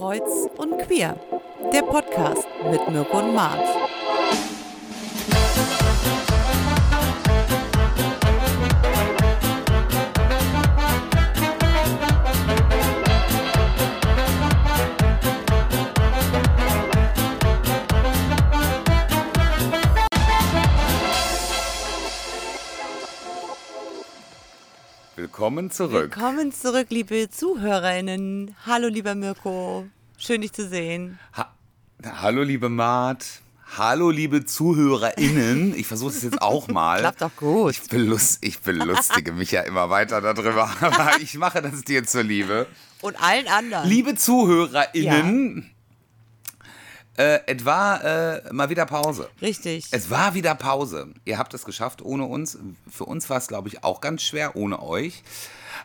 Kreuz und Queer, der Podcast mit Mirko und Mart. Willkommen zurück. Willkommen zurück, liebe ZuhörerInnen. Hallo, lieber Mirko. Schön, dich zu sehen. Ha Hallo, liebe Mart. Hallo, liebe ZuhörerInnen. Ich versuche es jetzt auch mal. Klappt doch gut. Ich, belust, ich belustige mich ja immer weiter darüber, aber ich mache das dir zur Liebe. Und allen anderen. Liebe ZuhörerInnen, äh, es war äh, mal wieder Pause. Richtig. Es war wieder Pause. Ihr habt es geschafft ohne uns. Für uns war es, glaube ich, auch ganz schwer ohne euch.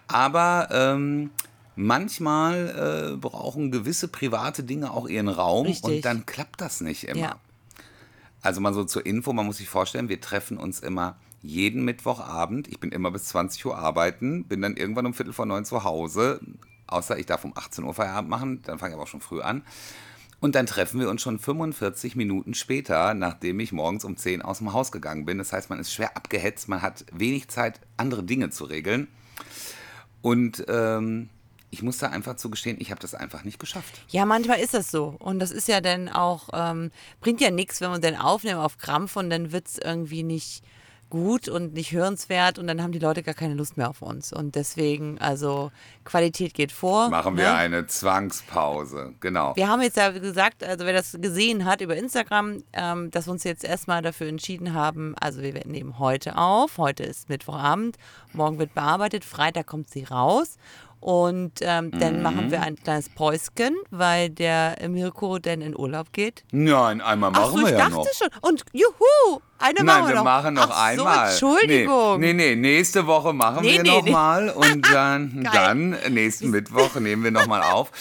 Aber ähm, manchmal äh, brauchen gewisse private Dinge auch ihren Raum Richtig. und dann klappt das nicht immer. Ja. Also mal so zur Info, man muss sich vorstellen, wir treffen uns immer jeden Mittwochabend. Ich bin immer bis 20 Uhr arbeiten, bin dann irgendwann um Viertel vor neun zu Hause. Außer ich darf um 18 Uhr Feierabend machen, dann fange ich aber auch schon früh an. Und dann treffen wir uns schon 45 Minuten später, nachdem ich morgens um 10 aus dem Haus gegangen bin. Das heißt, man ist schwer abgehetzt, man hat wenig Zeit, andere Dinge zu regeln. Und ähm, ich muss da einfach zugestehen, ich habe das einfach nicht geschafft. Ja, manchmal ist das so. Und das ist ja dann auch, ähm, bringt ja nichts, wenn wir dann aufnehmen auf Krampf und dann wird es irgendwie nicht gut und nicht hörenswert und dann haben die Leute gar keine Lust mehr auf uns. Und deswegen, also Qualität geht vor. Machen wir ne? eine Zwangspause, genau. Wir haben jetzt ja gesagt, also wer das gesehen hat über Instagram, ähm, dass wir uns jetzt erstmal dafür entschieden haben, also wir nehmen heute auf, heute ist Mittwochabend, morgen wird bearbeitet, Freitag kommt sie raus und ähm, dann machen wir ein kleines Päuschen, weil der Mirko dann in Urlaub geht. Nein, einmal machen Ach so, wir ich ja dachte noch. schon. Und juhu, eine Nein, machen wir wir noch. machen noch Ach einmal. So, Entschuldigung. Nee, nee, nee, nächste Woche machen Nee, wir nee, noch nee. mal und dann, dann nächsten Mittwoch nehmen wir noch mal auf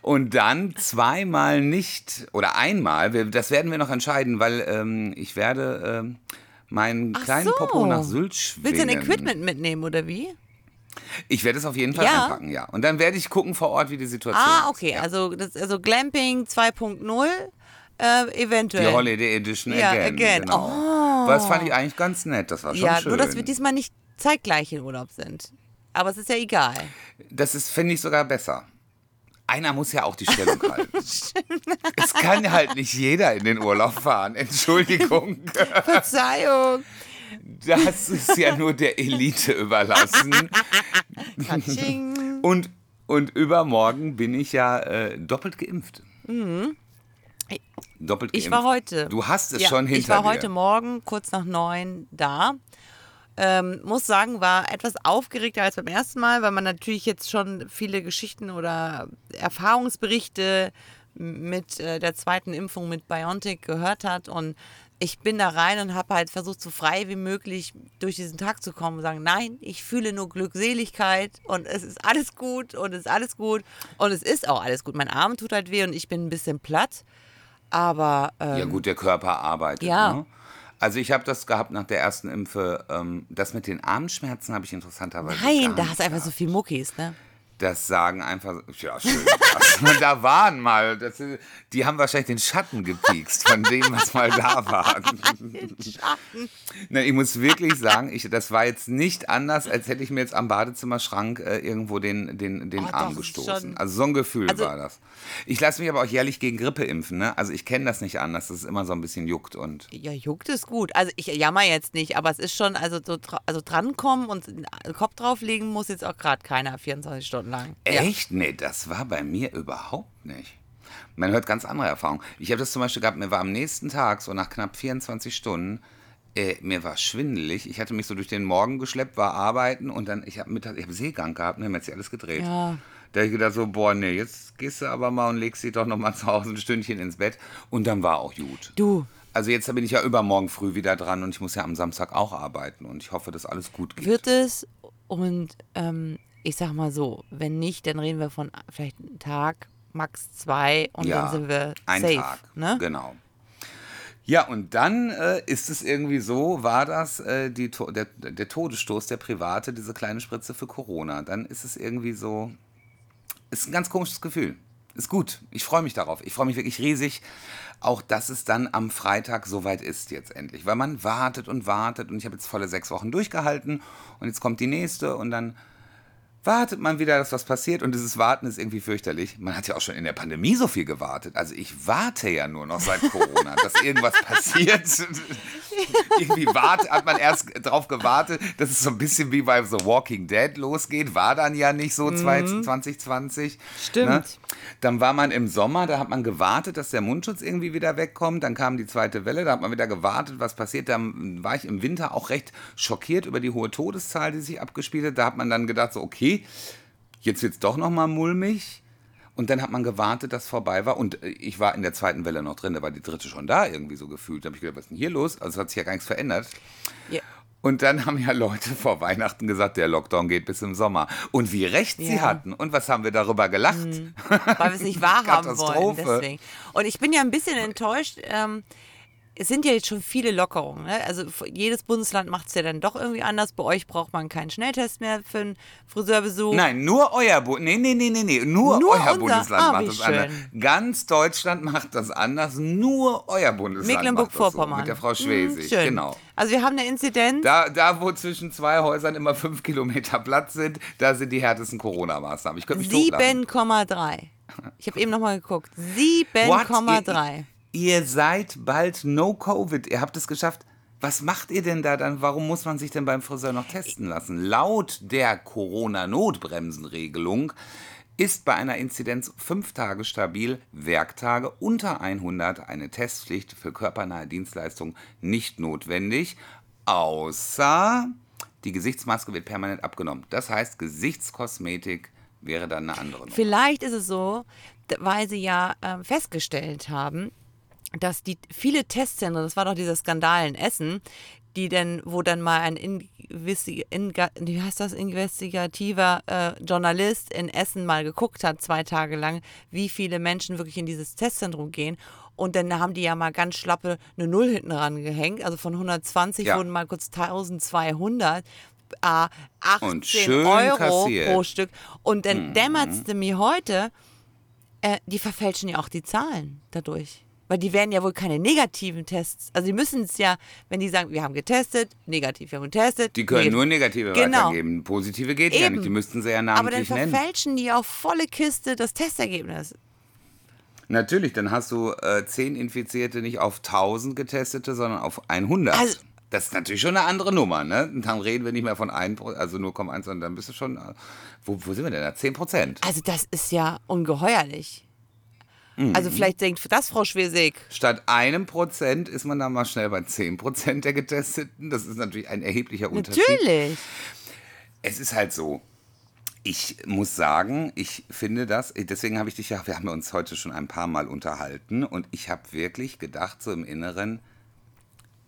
und dann zweimal nicht oder einmal. Das werden wir noch entscheiden, weil ähm, ich werde ähm, meinen kleinen so. Popo nach Sylt schwingen. Willst du ein Equipment mitnehmen oder wie? Ich werde es auf jeden Fall Ja. einpacken, ja. Und dann werde ich gucken vor Ort, wie die Situation Ah, ist. okay, Ja. also, das, also Glamping 2.0 äh, eventuell. Die Holiday Edition Ja, again. again. Genau. Oh. Das fand ich eigentlich ganz nett. Das war schon Ja, schön. nur dass wir diesmal nicht zeitgleich in Urlaub sind. Aber es ist ja egal. Das ist, finde ich, sogar besser. Einer muss ja auch die Stellung halten. es kann halt nicht jeder in den Urlaub fahren. Entschuldigung. Verzeihung. Das ist ja nur der Elite überlassen. Und, und übermorgen bin ich ja äh, doppelt geimpft. Doppelt geimpft. Mhm. Ich war heute. Du hast es ja, schon hinter Ich war dir. heute Morgen kurz nach neun da. Ähm, muss sagen, war etwas aufgeregter als beim ersten Mal, weil man natürlich jetzt schon viele Geschichten oder Erfahrungsberichte mit äh, der zweiten Impfung mit BioNTech gehört hat und ich bin da rein und habe halt versucht, so frei wie möglich durch diesen Tag zu kommen und sagen, nein, ich fühle nur Glückseligkeit und es ist alles gut und es ist alles gut und es ist auch alles gut. Mein Arm tut halt weh und ich bin ein bisschen platt, aber ähm, Ja gut, der Körper arbeitet. Ja. Ne? Also ich habe das gehabt nach der ersten Impfe. Ähm, das mit den Armschmerzen habe ich interessanterweise Nein, da hast du einfach so viel Muckis, ne? Das sagen einfach, ja schön. krass. da waren mal, das, die haben wahrscheinlich den Schatten gepiekst von dem, was mal da war. Nein, ich muss wirklich sagen, ich, das war jetzt nicht anders, als hätte ich mir jetzt am Badezimmerschrank äh, irgendwo den, den, den Oh, Arm gestoßen. Also so ein Gefühl Also- war das. Ich lasse mich aber auch jährlich gegen Grippe impfen. Ne? Also ich kenne das nicht anders, dass es immer so ein bisschen juckt und Ja, juckt es gut. Also ich jammer jetzt nicht, aber es ist schon, also so also drankommen und den Kopf drauflegen muss jetzt auch gerade keiner 24 Stunden lang. Ja. Echt? Nee, das war bei mir überhaupt nicht. Man hört ganz andere Erfahrungen. Ich habe das zum Beispiel gehabt, mir war am nächsten Tag, so nach knapp 24 Stunden, äh, mir war schwindelig. Ich hatte mich so durch den Morgen geschleppt, war arbeiten und dann, ich habe Mittag, ich habe Seegang gehabt und dann hat sich alles gedreht. Ja. Da habe ich gedacht so, boah, nee, jetzt gehst du aber mal und legst dich doch noch mal zu Hause ein Stündchen ins Bett. Und dann war auch gut. Du, Also jetzt bin ich ja übermorgen früh wieder dran und ich muss ja am Samstag auch arbeiten und ich hoffe, dass alles gut geht. wird es und ähm, ich sag mal so, wenn nicht, dann reden wir von vielleicht einem Tag, max zwei und ja, dann sind wir ein safe. Tag. Ne? Genau. Ja, und dann äh, ist es irgendwie so, war das äh, die, der, der Todesstoß, der private, diese kleine Spritze für Corona. Dann ist es irgendwie so, ist ein ganz komisches Gefühl. ist gut. Ich freue mich darauf. Ich freue mich wirklich riesig. Auch dass es dann am Freitag soweit ist jetzt endlich. Weil man wartet und wartet und ich habe jetzt volle sechs Wochen durchgehalten und jetzt kommt die nächste und dann wartet man wieder, dass was passiert und dieses Warten ist irgendwie fürchterlich. Man hat ja auch schon in der Pandemie so viel gewartet. Also ich warte ja nur noch seit Corona, dass irgendwas passiert. irgendwie wart, hat man erst drauf gewartet, dass es so ein bisschen wie bei The Walking Dead losgeht. War dann ja nicht so mhm. 2020. Stimmt. Ne? Dann war man im Sommer, da hat man gewartet, dass der Mundschutz irgendwie wieder wegkommt. Dann kam die zweite Welle, da hat man wieder gewartet, was passiert. Dann war ich im Winter auch recht schockiert über die hohe Todeszahl, die sich abgespielt hat. Da hat man dann gedacht, so, okay, jetzt wird es doch nochmal mulmig. Und dann hat man gewartet, dass vorbei war. Und äh, ich war in der zweiten Welle noch drin, da war die dritte schon da irgendwie so gefühlt. Da habe ich gedacht, was ist denn hier los? Also hat sich ja gar nichts verändert. Ja. Und dann haben ja Leute vor Weihnachten gesagt, der Lockdown geht bis im Sommer. Und wie recht ja. sie hatten. Und was haben wir darüber gelacht? Mhm. Weil wir es nicht wahrhaben wollen. Deswegen. Und ich bin ja ein bisschen enttäuscht. Ähm, es sind ja jetzt schon viele Lockerungen. Ne? Also jedes Bundesland macht es ja dann doch irgendwie anders. Bei euch braucht man keinen Schnelltest mehr für einen Friseurbesuch. Nein, nur euer Bundesland. Nee, nee, nee, nee, Nur, nur euer unser, Bundesland ah, macht das schön. anders. Ganz Deutschland macht das anders. Nur euer Bundesland Mecklenburg-Vorpommern. So, mit der Frau Schwesig, hm, genau. Also wir haben eine Inzidenz. Da, da, wo zwischen zwei Häusern immer fünf Kilometer Platz sind, da sind die härtesten Corona-Maßnahmen. Ich könnte mich 7,3. Ich habe eben nochmal geguckt. 7,3 ihr seid bald No Covid, ihr habt es geschafft. Was macht ihr denn da dann? Warum muss man sich denn beim Friseur noch testen lassen? Laut der Corona-Notbremsenregelung ist bei einer Inzidenz fünf Tage stabil, Werktage unter 100 eine Testpflicht für körpernahe Dienstleistungen nicht notwendig, außer die Gesichtsmaske wird permanent abgenommen. Das heißt, Gesichtskosmetik wäre dann eine andere Nummer. Vielleicht ist es so, weil sie ja äh, festgestellt haben, dass die viele Testzentren, das war doch dieser Skandal in Essen, die denn, wo dann mal ein Investi in, wie heißt das, investigativer äh, Journalist in Essen mal geguckt hat, zwei Tage lang, wie viele Menschen wirklich in dieses Testzentrum gehen. Und dann haben die ja mal ganz schlappe eine Null hinten rangehängt. Also von 120 ja. wurden mal kurz 1200. Äh, 18 Euro kassiert. pro Stück. Und dann mhm. dämmert es mir heute, äh, die verfälschen ja auch die Zahlen dadurch. Weil die werden ja wohl keine negativen Tests. Also die müssen es ja, wenn die sagen, wir haben getestet, negativ, wir haben getestet. Die können negativ. nur negative genau. weitergeben. Positive geht Eben. ja nicht. Die müssten sie ja namentlich nennen. Aber dann verfälschen nennen. die auf volle Kiste das Testergebnis. Natürlich, dann hast du äh, 10 Infizierte nicht auf 1000 Getestete, sondern auf 100. Also, das ist natürlich schon eine andere Nummer, ne? Dann reden wir nicht mehr von 1, also 0,1, sondern dann bist du schon, äh, wo, wo sind wir denn da? 10 Prozent. Also das ist ja ungeheuerlich. Mhm. Also vielleicht denkt das Frau Schwesig. Statt einem Prozent ist man dann mal schnell bei 10 Prozent der Getesteten. Das ist natürlich ein erheblicher Unterschied. Natürlich. Es ist halt so. Ich muss sagen, ich finde das, deswegen habe ich dich ja, wir haben uns heute schon ein paar Mal unterhalten und ich habe wirklich gedacht, so im Inneren,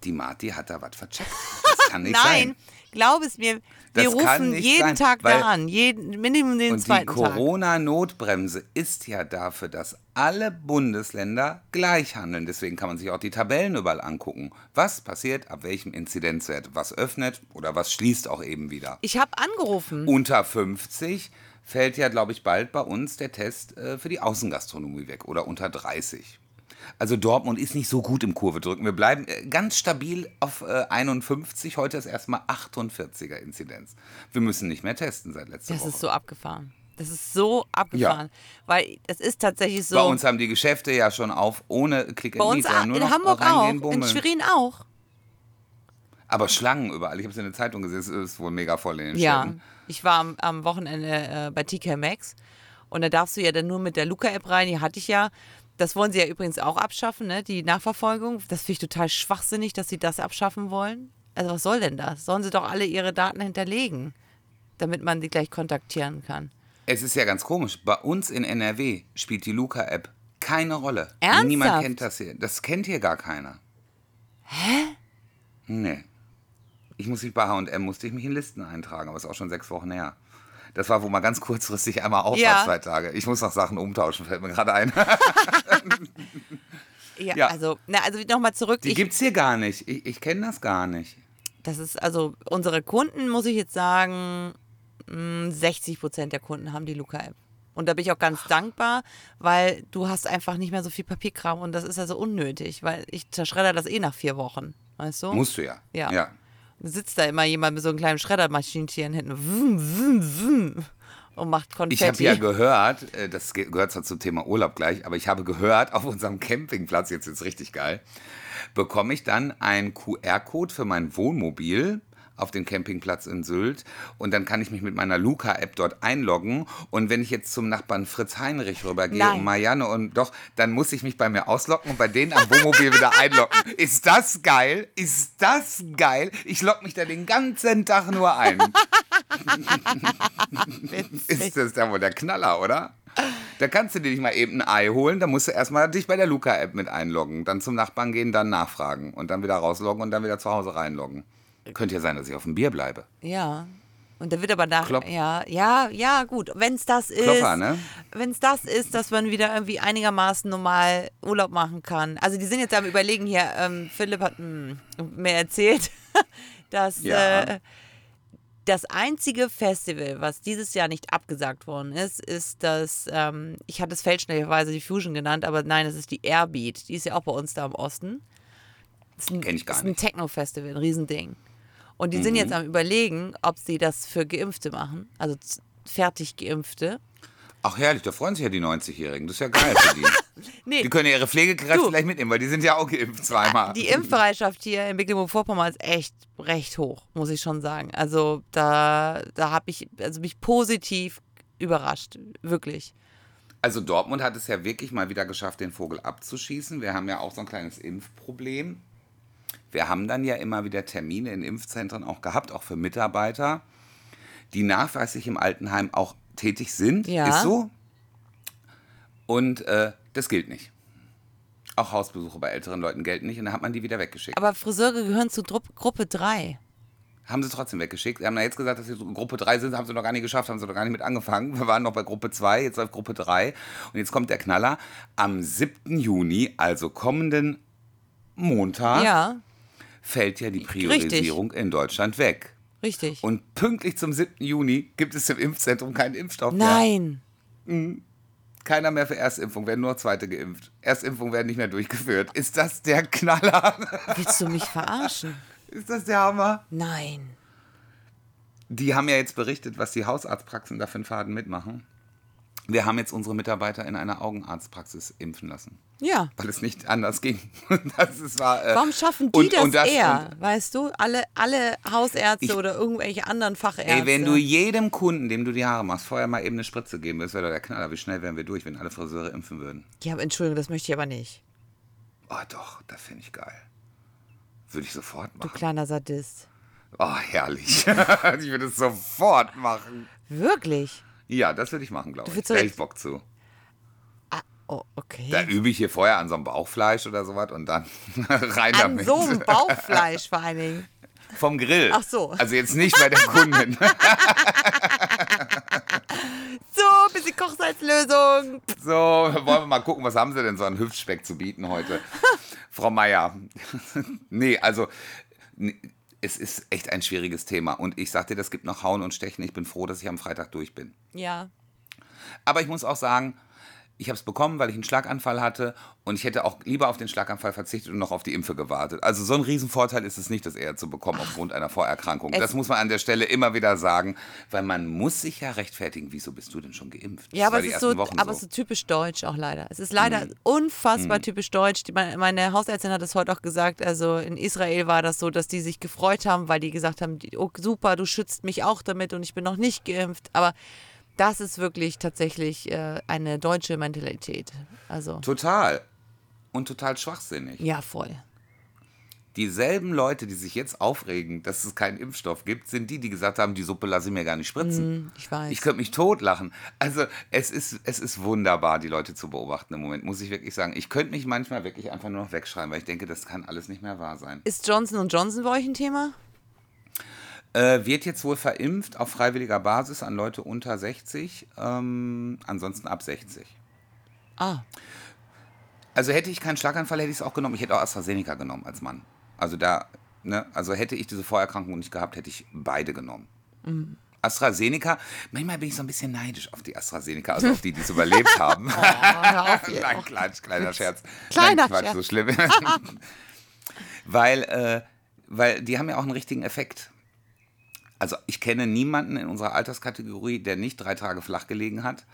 die Marti hat da was vercheckt. Das kann nicht Nein, sein. Glaub es mir, wir das rufen jeden sein, Tag da an, jeden, Minimum den und zweiten Tag. Die Corona-Notbremse ist ja dafür, dass alle Bundesländer gleich handeln. Deswegen kann man sich auch die Tabellen überall angucken. Was passiert ab welchem Inzidenzwert? Was öffnet oder was schließt auch eben wieder? Ich habe angerufen. Unter 50 fällt ja, glaube ich, bald bei uns der Test äh, für die Außengastronomie weg oder unter 30. Also Dortmund ist nicht so gut im Kurve drücken. Wir bleiben äh, ganz stabil auf 51. Äh, Heute ist erstmal 48er Inzidenz. Wir müssen nicht mehr testen seit letzter das Woche. Das ist so abgefahren. Das ist so abgefahren. Ja. Weil es ist tatsächlich so. Bei uns haben die Geschäfte ja schon auf, ohne Klick Bei uns nur in Hamburg auch, in Schwerin auch. Aber Schlangen überall. Ich habe es in der Zeitung gesehen, es ist wohl mega voll in den ja. Städten. Ich war am, am Wochenende äh, bei TK Maxx und da darfst du ja dann nur mit der Luca-App rein, die hatte ich ja. Das wollen sie ja übrigens auch abschaffen, ne? die Nachverfolgung. Das finde ich total schwachsinnig, dass sie das abschaffen wollen. Also was soll denn das? Sollen sie doch alle ihre Daten hinterlegen, damit man sie gleich kontaktieren kann. Es ist ja ganz komisch. Bei uns in NRW spielt die Luca-App keine Rolle. Ernsthaft? Niemand kennt das hier. Das kennt hier gar keiner. Hä? Nee. Ich muss mich bei H&M musste ich mich in Listen eintragen, aber ist auch schon sechs Wochen her. Das war, wo man ganz kurzfristig einmal auf ja. war, zwei Tage. Ich muss noch Sachen umtauschen, fällt mir gerade ein. ja, ja, also, na, also nochmal zurück. Die gibt es hier gar nicht. Ich, ich kenne das gar nicht. Das ist, also unsere Kunden, muss ich jetzt sagen, 60 mm, Prozent der Kunden haben die Luca-App. Und da bin ich auch ganz dankbar, weil du hast einfach nicht mehr so viel Papierkram und das ist ja so unnötig, weil ich zerschredder das eh nach vier Wochen. Weißt du? Musst du ja. Ja. ja. Sitzt da immer jemand mit so einem kleinen Schreddermaschinchen hinten wum, wum, wum, und macht Konfetti. Ich habe ja gehört, äh, das ge- gehört zwar zum Thema Urlaub gleich, aber ich habe gehört, auf unserem Campingplatz, jetzt ist richtig geil, bekomme ich dann einen QR-Code für mein Wohnmobil auf den Campingplatz in Sylt und dann kann ich mich mit meiner Luca-App dort einloggen und wenn ich jetzt zum Nachbarn Fritz Heinrich rübergehe und Marianne und doch, dann muss ich mich bei mir ausloggen und bei denen am Wohnmobil wieder einloggen. Ist das geil? Ist das geil? Ich logge mich da den ganzen Tag nur ein. Ist das dann wohl der Knaller, oder? Da kannst du dir nicht mal eben ein Ei holen, da musst du erstmal dich bei der Luca-App mit einloggen, dann zum Nachbarn gehen, dann nachfragen und dann wieder rausloggen und dann wieder zu Hause reinloggen. Könnte ja sein, dass ich auf dem Bier bleibe. Ja. Und da wird aber nach. Klopp. Ja, ja, ja, gut. Wenn es das ist. Klopper, ne? Wenn es das ist, dass man wieder irgendwie einigermaßen normal Urlaub machen kann. Also, die sind jetzt am Überlegen hier. Ähm, Philipp hat mh, mir erzählt, dass. Ja. Äh, das einzige Festival, was dieses Jahr nicht abgesagt worden ist, ist das, ähm, ich hatte es fälschlicherweise die Fusion genannt, aber nein, es ist die Airbeat. Die ist ja auch bei uns da im Osten. Das ist ein, Kenn ich gar das ist ein nicht. Techno-Festival, ein Riesending. Und die Mhm. sind jetzt am überlegen, ob sie das für Geimpfte machen, also fertig Geimpfte. Ach herrlich, da freuen sich ja die 90-Jährigen. Das ist ja geil für die. Nee, Die können ja ihre Pflegekräfte Du. gleich mitnehmen, weil die sind ja auch geimpft zweimal. die Impfbereitschaft hier in Mecklenburg-Vorpommern ist echt recht hoch, muss ich schon sagen. Also da, da habe ich also mich positiv überrascht, wirklich. Also Dortmund hat es ja wirklich mal wieder geschafft, den Vogel abzuschießen. Wir haben ja auch so ein kleines Impfproblem. Wir haben dann ja immer wieder Termine in Impfzentren auch gehabt, auch für Mitarbeiter, die nachweislich im Altenheim auch tätig sind. Ja. Ist so. Und äh, das gilt nicht. Auch Hausbesuche bei älteren Leuten gelten nicht und dann hat man die wieder weggeschickt. Aber Friseure gehören zu Dru Gruppe 3. Haben sie trotzdem weggeschickt. Sie haben ja jetzt gesagt, dass sie Gruppe 3 sind, haben sie noch gar nicht geschafft, haben sie noch gar nicht mit angefangen. Wir waren noch bei Gruppe 2, jetzt läuft Gruppe 3. Und jetzt kommt der Knaller. Am 7. Juni, also kommenden Montag, Ja, fällt ja die Priorisierung in Deutschland weg. richtig. Und pünktlich zum 7. Juni gibt es im Impfzentrum keinen Impfstoff mehr. Nein. Keiner mehr für Erstimpfung, werden nur Zweite geimpft. Erstimpfung werden nicht mehr durchgeführt. Ist das der Knaller? Willst du mich verarschen? Ist das der Hammer? Nein. Die haben ja jetzt berichtet, was die Hausarztpraxen da für einen Faden mitmachen. Wir haben jetzt unsere Mitarbeiter in einer Augenarztpraxis impfen lassen, Ja. weil es nicht anders ging. Das ist, war, äh, Warum schaffen die und- das, und das- eher? und- weißt du, alle, alle Hausärzte Ich- oder irgendwelche anderen Fachärzte. Ey, wenn du jedem Kunden, dem du die Haare machst, vorher mal eben eine Spritze geben würdest, wäre doch der Knaller. Wie schnell wären wir durch, wenn alle Friseure impfen würden? ja, aber Entschuldigung, das möchte ich aber nicht. Oh doch, das finde ich geil. Würde ich sofort Du machen. kleiner Sadist. Oh, herrlich. ich würde es sofort machen. Wirklich? Ja, das würde ich machen, glaube ich. Da hätte ich Bock zu. Oh, okay. Da übe ich hier vorher an so einem Bauchfleisch oder sowas und dann rein An damit. so einem Bauchfleisch vor allen Dingen. Vom Grill. Ach so. Also jetzt nicht bei der Kundin. So, bisschen Kochsalzlösung. So, wollen wir mal gucken, was haben Sie denn so an Hüftspeck zu bieten heute? Frau Meier. nee, also es ist echt ein schwieriges Thema. Und ich sag dir, das gibt noch Hauen und Stechen. Ich bin froh, dass ich am Freitag durch bin. Ja. Aber ich muss auch sagen, ich habe es bekommen, weil ich einen Schlaganfall hatte und ich hätte auch lieber auf den Schlaganfall verzichtet und noch auf die Impfe gewartet. Also so ein Riesenvorteil ist es nicht, das eher zu bekommen aufgrund einer Vorerkrankung. Das muss man an der Stelle immer wieder sagen, weil man muss sich ja rechtfertigen, wieso bist du denn schon geimpft? Ja, Das aber es ist so, aber es ist so typisch deutsch auch leider. Es ist leider Mhm. unfassbar typisch deutsch. Meine, Hausärztin hat es heute auch gesagt. Also in Israel war das so, dass die sich gefreut haben, weil die gesagt haben, oh, super, du schützt mich auch damit und ich bin noch nicht geimpft. Aber das ist wirklich tatsächlich äh, eine deutsche Mentalität. Also Total. Und total schwachsinnig. ja, voll. Dieselben Leute, die sich jetzt aufregen, dass es keinen Impfstoff gibt, sind die, die gesagt haben, die Suppe lasse ich mir gar nicht spritzen. Hm, Ich weiß. Ich könnte mich totlachen. Also es ist, es ist wunderbar, die Leute zu beobachten im Moment, muss ich wirklich sagen. Ich könnte mich manchmal wirklich einfach nur noch wegschreiben, weil ich denke, das kann alles nicht mehr wahr sein. ist Johnson Johnson bei euch ein Thema? Äh, wird jetzt wohl verimpft auf freiwilliger Basis an Leute unter 60, ähm, ansonsten ab 60. Ah, Also hätte ich keinen Schlaganfall, hätte ich es auch genommen. Ich hätte auch AstraZeneca genommen als Mann. Also da, ne, also hätte ich diese Vorerkrankung nicht gehabt, hätte ich beide genommen. AstraZeneca, manchmal bin ich so ein bisschen neidisch auf die AstraZeneca, also auf die, die es überlebt haben. hör auf. Nein, Quatsch, kleiner Scherz. Kleiner Nein, Quatsch, Scherz. so schlimm. weil, äh, weil die haben ja auch einen richtigen Effekt. Also ich kenne niemanden in unserer Alterskategorie, der nicht drei Tage flach gelegen hat.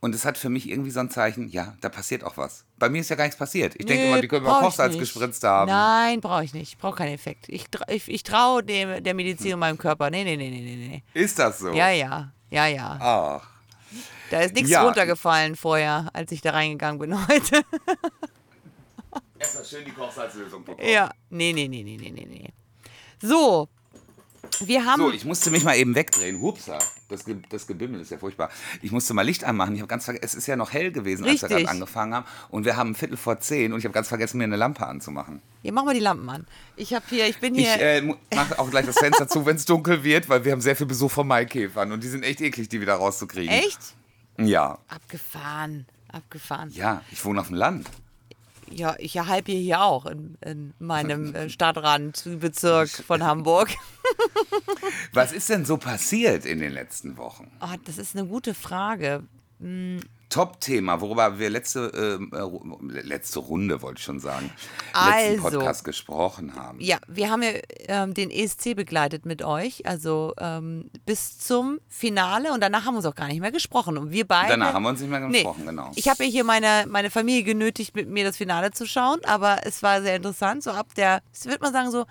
Und es hat für mich irgendwie so ein Zeichen, ja, da passiert auch was. Bei mir ist ja gar nichts passiert. Ich denke Nö, immer, die können mal ich Kochsalz gespritzt haben. Nein, brauche ich nicht. Ich brauche keinen Effekt. Ich, ich, ich traue dem, der Medizin und meinem Körper. Nee, nee, nee, nee, nee, nee. Ist das so? Ja, ja, ja, ja. Ach. Da ist nichts Ja. runtergefallen vorher, als ich da reingegangen bin heute. Erstmal schön die Kochsalzlösung bekommen. ja. Nee, nee, nee, nee, nee, nee, nee. So. Wir haben. So, ich musste mich mal eben wegdrehen. Hupsa. Das, Ge das Gebimmel ist ja furchtbar. Ich musste mal Licht anmachen. Ich habe ganz vergessen, es ist ja noch hell gewesen, als wir Richtig. gerade angefangen haben. Und wir haben Viertel vor zehn und ich habe ganz vergessen, mir eine Lampe anzumachen. Hier, machen wir die Lampen an. Ich habe hier, ich bin Ich hier. äh, mache auch gleich das Fenster zu, wenn es dunkel wird, weil wir haben sehr viel Besuch von Maikäfern und die sind echt eklig, die wieder rauszukriegen. echt? Ja. Abgefahren. Abgefahren. Ja, ich wohne auf dem Land. Ja, ich halb hier, hier auch in, in meinem äh, Stadtrandbezirk von Hamburg. Was ist denn so passiert in den letzten Wochen? Oh, das ist eine gute Frage. Top-Thema, worüber wir letzte, ähm, äh, letzte Runde, wollte ich schon sagen, letzten Also. Podcast gesprochen haben. Ja, wir haben ja ähm, den ESC begleitet mit euch, also ähm, bis zum Finale und danach haben wir uns auch gar nicht mehr gesprochen. Und wir beide. Danach haben wir uns nicht mehr Nee, gesprochen, genau. Ich habe ja hier meine, meine Familie genötigt, mit mir das Finale zu schauen, aber es war sehr interessant. So ab der, ich würde mal sagen, so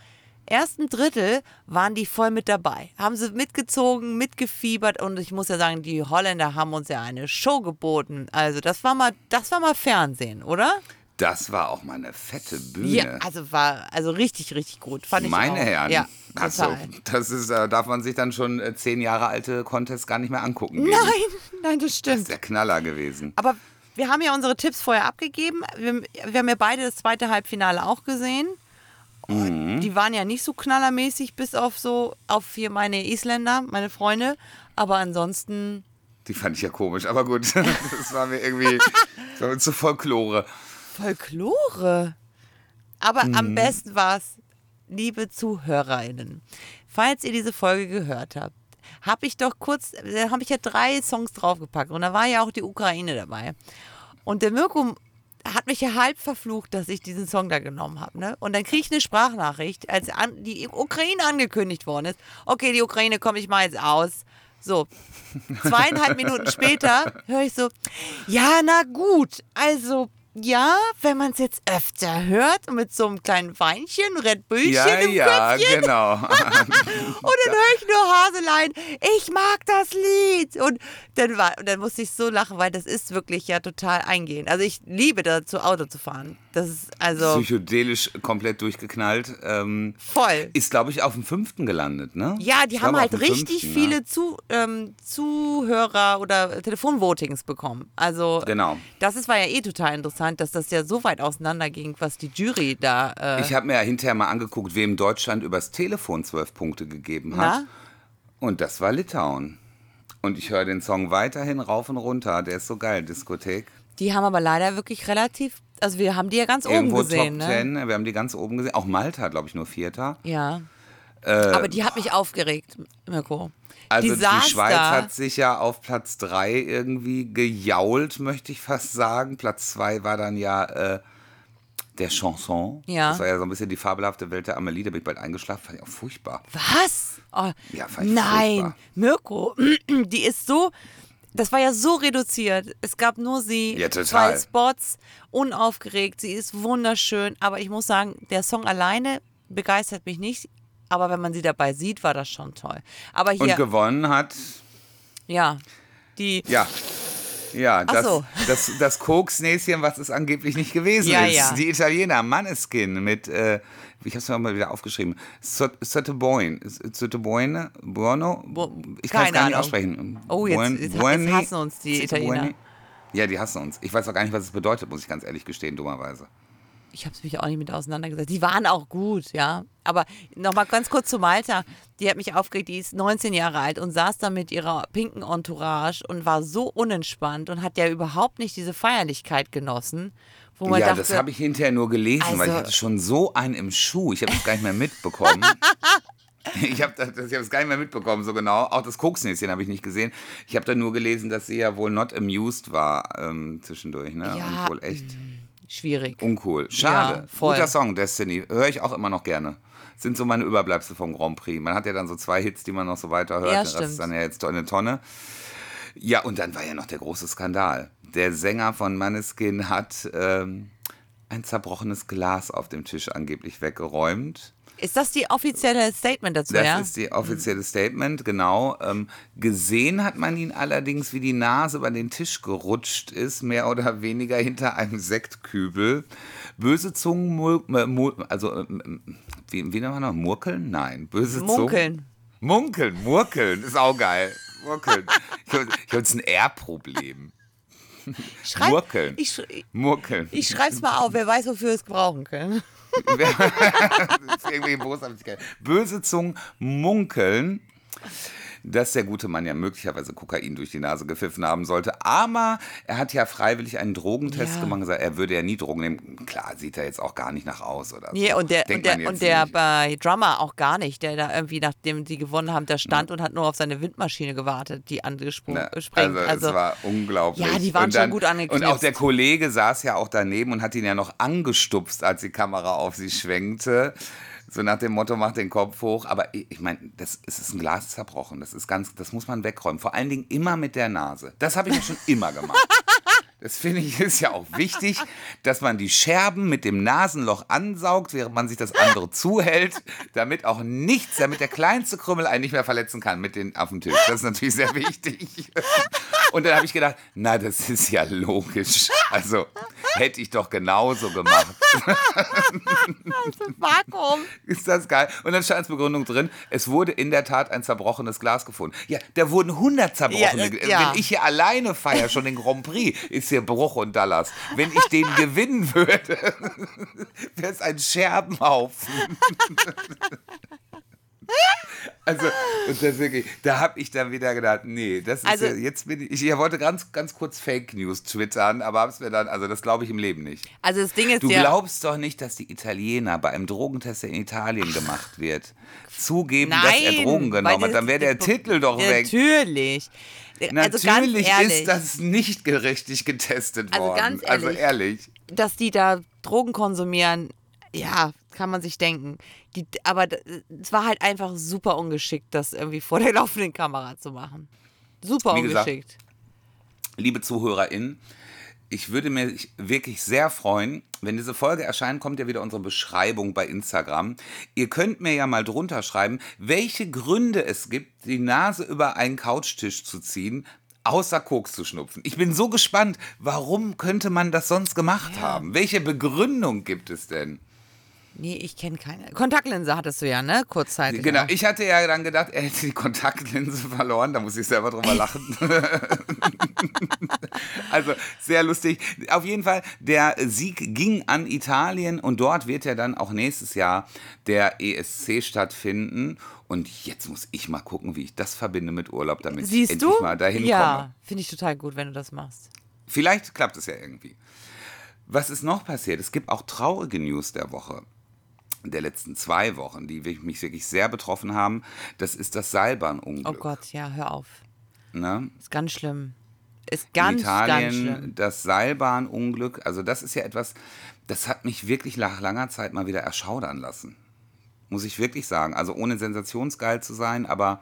ersten Drittel waren die voll mit dabei. Haben sie mitgezogen, mitgefiebert und ich muss ja sagen, die Holländer haben uns ja eine Show geboten. Also das war mal, das war mal Fernsehen, oder? Das war auch mal eine fette Bühne. Ja, also war also richtig, richtig gut. Fand ich Meine auch. Herren, Ja, also, total. das ist, äh, darf man sich dann schon äh, zehn Jahre alte Contests gar nicht mehr angucken. gehen. Nein, nein, das Das stimmt. ist der Knaller gewesen. Aber wir haben ja unsere Tipps vorher abgegeben. Wir, wir haben ja beide das zweite Halbfinale auch gesehen. Und Die waren ja nicht so knallermäßig, bis auf so, auf hier meine Isländer, meine Freunde. Aber ansonsten, Die fand ich ja komisch, aber gut. Das war mir irgendwie das war mir zu Folklore. Folklore. Aber Mhm. am besten war es, liebe ZuhörerInnen, falls ihr diese Folge gehört habt, habe ich doch kurz, da habe ich ja drei Songs draufgepackt und da war ja auch die Ukraine dabei. Und der Mirko hat mich ja halb verflucht, dass ich diesen Song da genommen habe. Ne? Und dann kriege ich eine Sprachnachricht, als an, die Ukraine angekündigt worden ist. Okay, die Ukraine komme ich mal jetzt aus. So, zweieinhalb Minuten später höre ich so, ja, na gut, also ja, wenn man es jetzt öfter hört mit so einem kleinen Weinchen, Red Bullchen Ja, im ja, Köpfchen genau. und dann höre ich nur Haselein, ich mag das Lied. Und dann, war, und dann musste ich so lachen, weil das ist wirklich ja total eingehend. Also ich liebe dazu, Auto zu fahren. Das ist also Psychedelisch komplett durchgeknallt. Ähm, voll. ist, glaube ich, auf dem fünften gelandet, ne? Ja, die Ich haben halt richtig fünften, viele Ja. Zu, ähm, Zuhörer oder Telefonvotings bekommen. Also Genau. das ist, war ja eh total interessant, dass das ja so weit auseinander ging, was die Jury da. Äh, Ich habe mir ja hinterher mal angeguckt, wem Deutschland übers Telefon zwölf Punkte gegeben hat. Na? Und das war Litauen. Und ich höre den Song weiterhin rauf und runter. Der ist so geil, Diskothek. Die haben aber leider wirklich relativ. Also wir haben die ja ganz Irgendwo oben gesehen, Top ne? 10. Wir haben die ganz oben gesehen. Auch Malta, glaube ich, nur Vierter. Ja. Äh, Aber die hat mich aufgeregt, Mirko. Also die, die, Schweiz hat sich ja auf Platz 3 irgendwie gejault, möchte ich fast sagen. Platz 2 war dann ja äh, der Chanson. Ja. Das war ja so ein bisschen die fabelhafte Welt der Amelie. Da bin ich bald eingeschlafen. Fand ich auch furchtbar. Was? Oh, Ja, fand ich nein, furchtbar. Mirko, die ist so. Das war ja so reduziert. Es gab nur sie, Ja, total. zwei Spots, unaufgeregt. Sie ist wunderschön. Aber ich muss sagen, der Song alleine begeistert mich nicht. Aber wenn man sie dabei sieht, war das schon toll. Aber Und hier, gewonnen hat, ja, die. ja. Ja, das, so. das, das Koksnäschen, was es angeblich nicht gewesen Ja, ist. ja. Die Italiener, Manneskin mit, äh, ich habe es mal wieder aufgeschrieben, Sottoboin, Sottoboine, Buono, ich kann es gar nicht aussprechen. Oh, jetzt- Buen- jetzt- jetzt Buoni, hassen uns die. Italiener. Ja, die hassen uns. Ich weiß auch gar nicht, was es bedeutet, muss ich ganz ehrlich gestehen, dummerweise. Ich habe es mich auch nicht mit auseinandergesetzt. Die waren auch gut, ja. Aber nochmal ganz kurz zu Malta. Die hat mich aufgeregt. Die ist 19 Jahre alt und saß da mit ihrer pinken Entourage und war so unentspannt und hat ja überhaupt nicht diese Feierlichkeit genossen. Wo man ja, dachte, das habe ich hinterher nur gelesen, weil ich Also- hatte schon so einen im Schuh. Ich habe es gar nicht mehr mitbekommen. Ich habe das, ich hab das gar nicht mehr mitbekommen, so genau. Auch das Koksnäschen habe ich nicht gesehen. Ich habe da nur gelesen, dass sie ja wohl not amused war ähm, zwischendurch. Ne? Ja, Und wohl echt Schwierig. uncool. Schade. Ja, voll. Guter Song, Destiny. Höre ich auch immer noch gerne. Sind so meine Überbleibsel vom Grand Prix. Man hat ja dann so zwei Hits, die man noch so weiter hört. Ja, das ist dann ja jetzt eine Tonne. Ja, und dann war ja noch der große Skandal. Der Sänger von Maneskin hat ähm, ein zerbrochenes Glas auf dem Tisch angeblich weggeräumt. Ist das die offizielle Statement dazu, Das ja? ist die offizielle Statement, genau. Ähm, gesehen hat man ihn allerdings, wie die Nase über den Tisch gerutscht ist, mehr oder weniger hinter einem Sektkübel. Böse Zungen, äh, also, ähm, wie, wie nennt man noch? Murkeln? Nein, böse Zungen. Munkeln. Munkeln, Murkeln, ist auch geil. Murkeln. Ich habe jetzt ein R-Problem. Schreib, Murkeln. Ich, Murkeln. ich schreib's mal auf, wer weiß, wofür wir es gebrauchen können. das ist irgendwie Boshaftigkeit. Böse Zungen munkeln, dass der gute Mann ja möglicherweise Kokain durch die Nase gepfiffen haben sollte. Aber er hat ja freiwillig einen Drogentest Ja. gemacht und gesagt, er würde ja nie Drogen nehmen. Klar, sieht er jetzt auch gar nicht nach aus oder so. Nee, und der, und Denkt der, und der bei Drummer auch gar nicht, der da irgendwie, nachdem die gewonnen haben, da stand und hat nur auf seine Windmaschine gewartet, die angesprungen Ne, sprengt. Also, es war unglaublich. Ja, die waren und schon dann, gut Und angeknipst. auch der Kollege saß ja auch daneben und hat ihn ja noch angestupst, als die Kamera auf sie schwenkte. So nach dem Motto, mach den Kopf hoch. Aber ich, ich meine, das es ist ein Glas zerbrochen. Das ist ganz, das muss man wegräumen. Vor allen Dingen immer mit der Nase. Das habe ich ja schon immer gemacht. Das finde ich ist ja auch wichtig, dass man die Scherben mit dem Nasenloch ansaugt, während man sich das andere zuhält, damit auch nichts, damit der kleinste Krümmel einen nicht mehr verletzen kann mit den auf dem Tisch. Das ist natürlich sehr wichtig. Und dann habe ich gedacht, na, das ist ja logisch. Also hätte ich doch genauso gemacht. Vakuum. Ist das geil? Und dann stand als Begründung drin, es wurde in der Tat ein zerbrochenes Glas gefunden. Ja, da wurden 100 zerbrochene. Ja, ja. Wenn ich hier alleine feiere, schon den Grand Prix, ist hier Bruch und Dallas. Wenn ich den gewinnen würde, wäre es ein Scherbenhaufen. Also, und das wirklich, da habe ich dann wieder gedacht, nee, das ist Also- ja, jetzt bin ich, ich wollte ganz, ganz kurz Fake News twittern, aber hab's mir dann, also das glaube ich im Leben nicht. Also das Ding ist Du ja, glaubst doch nicht, dass die Italiener bei einem Drogentest, der in Italien gemacht wird, zugeben, dass nein, er Drogen genommen hat. Dann wäre der Titel doch weg. Natürlich. Also ganz Natürlich ehrlich, ist das nicht richtig getestet Also worden. ganz also ehrlich. ehrlich. dass die da Drogen konsumieren, ja, kann man sich denken. Die, aber es war halt einfach super ungeschickt, das irgendwie vor der laufenden Kamera zu machen. Super Wie gesagt, ungeschickt. Liebe ZuhörerInnen, ich würde mich wirklich sehr freuen, wenn diese Folge erscheint, kommt ja wieder unsere Beschreibung bei Instagram. Ihr könnt mir ja mal drunter schreiben, welche Gründe es gibt, die Nase über einen Couchtisch zu ziehen, außer Koks zu schnupfen. Ich bin so gespannt, warum könnte man das sonst gemacht haben? Welche Begründung gibt es denn? Nee, ich kenne keine. Kontaktlinse hattest du ja, ne? Kurzzeitig. Genau, auch. ich hatte ja dann gedacht, er hätte die Kontaktlinse verloren, da muss ich selber drüber lachen. also sehr lustig. Auf jeden Fall, der Sieg ging an Italien und dort wird ja dann auch nächstes Jahr der ESC stattfinden. Und jetzt muss ich mal gucken, wie ich das verbinde mit Urlaub, damit ich Siehst endlich du? mal dahin ja, komme. finde ich total gut, wenn du das machst. Vielleicht klappt es ja irgendwie. Was ist noch passiert? Es gibt auch traurige News der Woche. Der letzten zwei Wochen, die mich wirklich sehr betroffen haben. Das ist das Seilbahnunglück. Oh Gott, ja, hör auf. Ne? Ist ganz schlimm. Ist ganz, in ganz Italien schlimm. das Seilbahnunglück. Also das ist ja etwas, das hat mich wirklich nach langer Zeit mal wieder erschaudern lassen. Muss ich wirklich sagen. Also ohne sensationsgeil zu sein, aber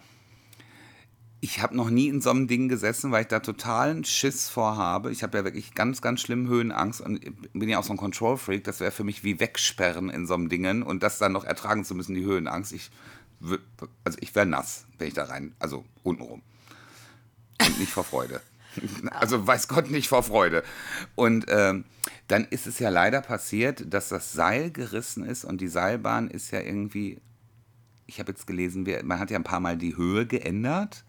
ich habe noch nie in so einem Ding gesessen, weil ich da totalen Schiss vorhabe. Ich habe ja wirklich ganz, ganz schlimm Höhenangst und bin ja auch so ein Control-Freak. Das wäre für mich wie wegsperren in so einem Dingen und das dann noch ertragen zu müssen, die Höhenangst. Ich, also ich wäre nass, wenn ich da rein, also untenrum. Und nicht vor Freude. Also weiß Gott nicht vor Freude. Und ähm, dann ist es ja leider passiert, dass das Seil gerissen ist und die Seilbahn ist ja irgendwie, ich habe jetzt gelesen, man hat ja ein paar Mal die Höhe geändert.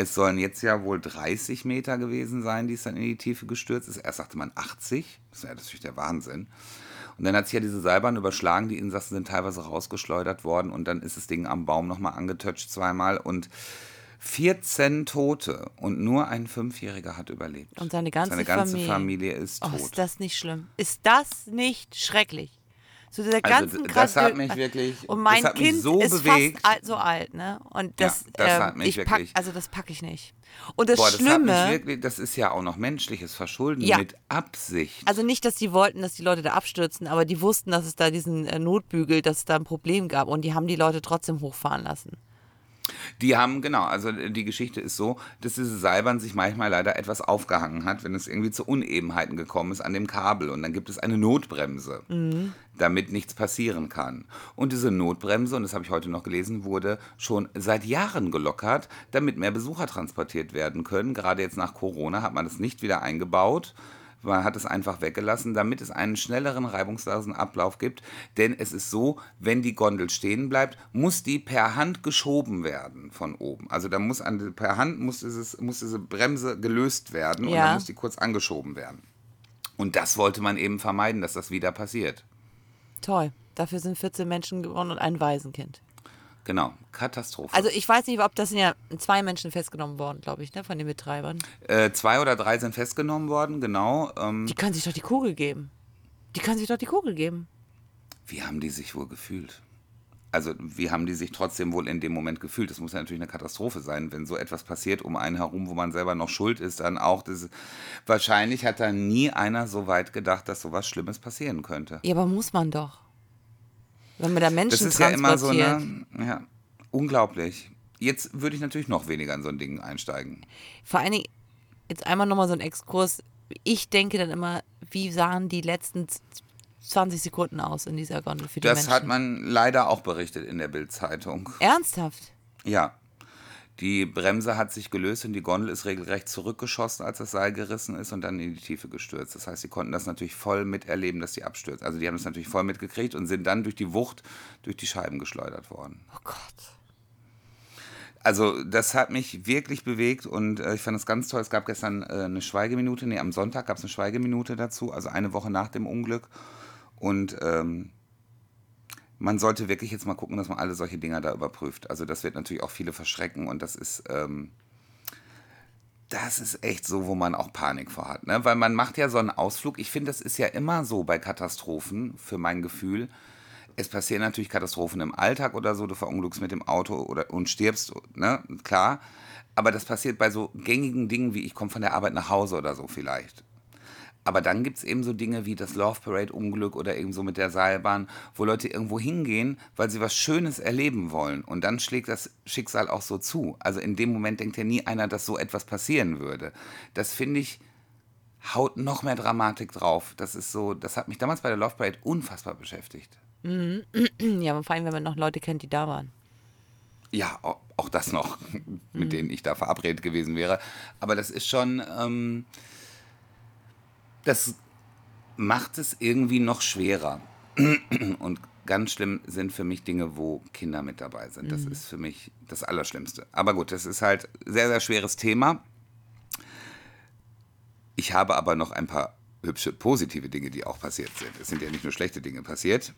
Es sollen jetzt ja wohl 30 Meter gewesen sein, die es dann in die Tiefe gestürzt ist. Erst sagte man 80. Das wäre natürlich der Wahnsinn. Und dann hat sich ja diese Seilbahn überschlagen. Die Insassen sind teilweise rausgeschleudert worden. Und dann ist das Ding am Baum nochmal angetoucht zweimal. Und 14 Tote. Und nur ein Fünfjähriger hat überlebt. Und seine ganze Seine ganze Familie. Familie ist Oh, tot. ist das nicht schlimm? Ist das nicht schrecklich? Zu dieser Also ganzen d- das hat Krasse- mich wirklich- Und mein hat Kind so ist bewegt. fast alt, so alt, ne? Und das hat Ja. das, ähm, hat mich ich pack, wirklich- also das packe ich nicht. Und das Boah, das hat Schlimme, wirklich, das ist ja auch noch menschliches Verschulden Ja. mit Absicht. also nicht, dass die wollten, dass die Leute da abstürzen, aber die wussten, dass es da diesen äh, Notbügel, dass es da ein Problem gab und die haben die Leute trotzdem hochfahren lassen. Die haben, genau, also die Geschichte ist so, dass diese Seilbahn sich manchmal leider etwas aufgehangen hat, wenn es irgendwie zu Unebenheiten gekommen ist an dem Kabel. Und dann gibt es eine Notbremse, damit nichts passieren kann. Und diese Notbremse, und das habe ich heute noch gelesen, wurde schon seit Jahren gelockert, damit mehr Besucher transportiert werden können. Gerade jetzt nach Corona hat man das nicht wieder eingebaut. Man hat es einfach weggelassen, damit es einen schnelleren, reibungslosen Ablauf gibt. Denn es ist so, wenn die Gondel stehen bleibt, muss die per Hand geschoben werden von oben. Also da muss an, per Hand muss, dieses, muss diese Bremse gelöst werden und Ja. dann muss die kurz angeschoben werden. Und das wollte man eben vermeiden, dass das wieder passiert. Toll. Dafür sind 14 Menschen geworden und ein Waisenkind. Genau, Katastrophe. Also ich weiß nicht, ob das sind ja zwei Menschen festgenommen worden, glaube ich, ne, von den Betreibern. äh, zwei oder drei sind festgenommen worden, genau. Ähm, Die können sich doch die Kugel geben. Die können sich doch die Kugel geben. Wie haben die sich wohl gefühlt? Also, wie haben die sich trotzdem wohl in dem Moment gefühlt? Das muss ja natürlich eine Katastrophe sein, wenn so etwas passiert um einen herum, wo man selber noch schuld ist, dann auch. Das, wahrscheinlich hat da nie einer so weit gedacht, dass sowas Schlimmes passieren könnte. Ja, aber muss man doch. Wenn man da Menschen Das ist ja immer so eine, ja, unglaublich. Jetzt würde ich natürlich noch weniger in so ein Ding einsteigen. Vor allen Dingen, jetzt einmal nochmal so ein Exkurs. Ich denke dann immer, wie sahen die letzten z- 20 Sekunden aus in dieser Gondel für die Das Menschen? hat man leider auch berichtet in der Bild-Zeitung. Ernsthaft? Ja. Die Bremse hat sich gelöst und die Gondel ist regelrecht zurückgeschossen, als das Seil gerissen ist und dann in die Tiefe gestürzt. Das heißt, sie konnten das natürlich voll miterleben, dass sie abstürzt. Also die haben das natürlich voll mitgekriegt und sind dann durch die Wucht durch die Scheiben geschleudert worden. Oh Gott. Also das hat mich wirklich bewegt und äh, ich fand es ganz toll. Es gab gestern äh, eine Schweigeminute, nee, am Sonntag gab es eine Schweigeminute dazu, also eine Woche nach dem Unglück. Und ähm, man sollte wirklich jetzt mal gucken, dass man alle solche Dinger da überprüft. Also das wird natürlich auch viele verschrecken und das ist, ähm, das ist echt so, wo man auch Panik vor hat. Ne? Weil man macht ja so einen Ausflug. Ich finde, das ist ja immer so bei Katastrophen, für mein Gefühl. Es passieren natürlich Katastrophen im Alltag oder so, du verunglückst mit dem Auto oder, und stirbst, ne? klar. Aber das passiert bei so gängigen Dingen wie ich komme von der Arbeit nach Hause oder so vielleicht. Aber dann gibt es eben so Dinge wie das Love Parade Unglück oder eben so mit der Seilbahn, wo Leute irgendwo hingehen, weil sie was Schönes erleben wollen. Und dann schlägt das Schicksal auch so zu. Also in dem Moment denkt ja nie einer, dass so etwas passieren würde. Das finde ich, haut noch mehr Dramatik drauf. Das ist so, das hat mich damals bei der Love Parade unfassbar beschäftigt. Ja, aber vor allem, wenn man noch Leute kennt, die da waren. Ja, au- auch das noch, mit denen ich da verabredet gewesen wäre. Aber das ist schon, ähm, das macht es irgendwie noch schwerer. Und ganz schlimm sind für mich Dinge, wo Kinder mit dabei sind. Das ist für mich das Allerschlimmste. Aber gut, das ist halt ein sehr, sehr schweres Thema. Ich habe aber noch ein paar hübsche, positive Dinge, die auch passiert sind. Es sind ja nicht nur schlechte Dinge passiert.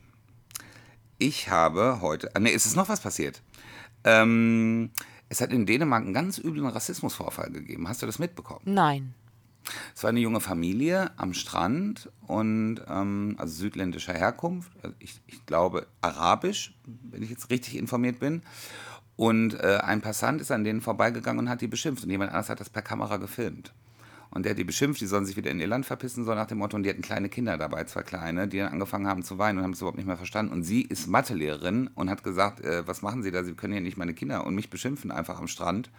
Ich habe heute, ah, nee, es ist noch was passiert. Ähm, es hat in Dänemark einen ganz üblen Rassismusvorfall gegeben. Hast du das mitbekommen? Nein. Es war eine junge Familie am Strand und ähm, also südländischer Herkunft, also ich, ich glaube arabisch, wenn ich jetzt richtig informiert bin. Und äh, ein Passant ist an denen vorbeigegangen und hat die beschimpft und jemand anderes hat das per Kamera gefilmt. Und der hat die beschimpft, die sollen sich wieder in ihr Land verpissen, so nach dem Motto. Und die hatten kleine Kinder dabei, zwei kleine, die dann angefangen haben zu weinen und haben es überhaupt nicht mehr verstanden. Und sie ist Mathelehrerin und hat gesagt, äh, was machen Sie da? Sie können hier nicht meine Kinder und mich beschimpfen einfach am Strand.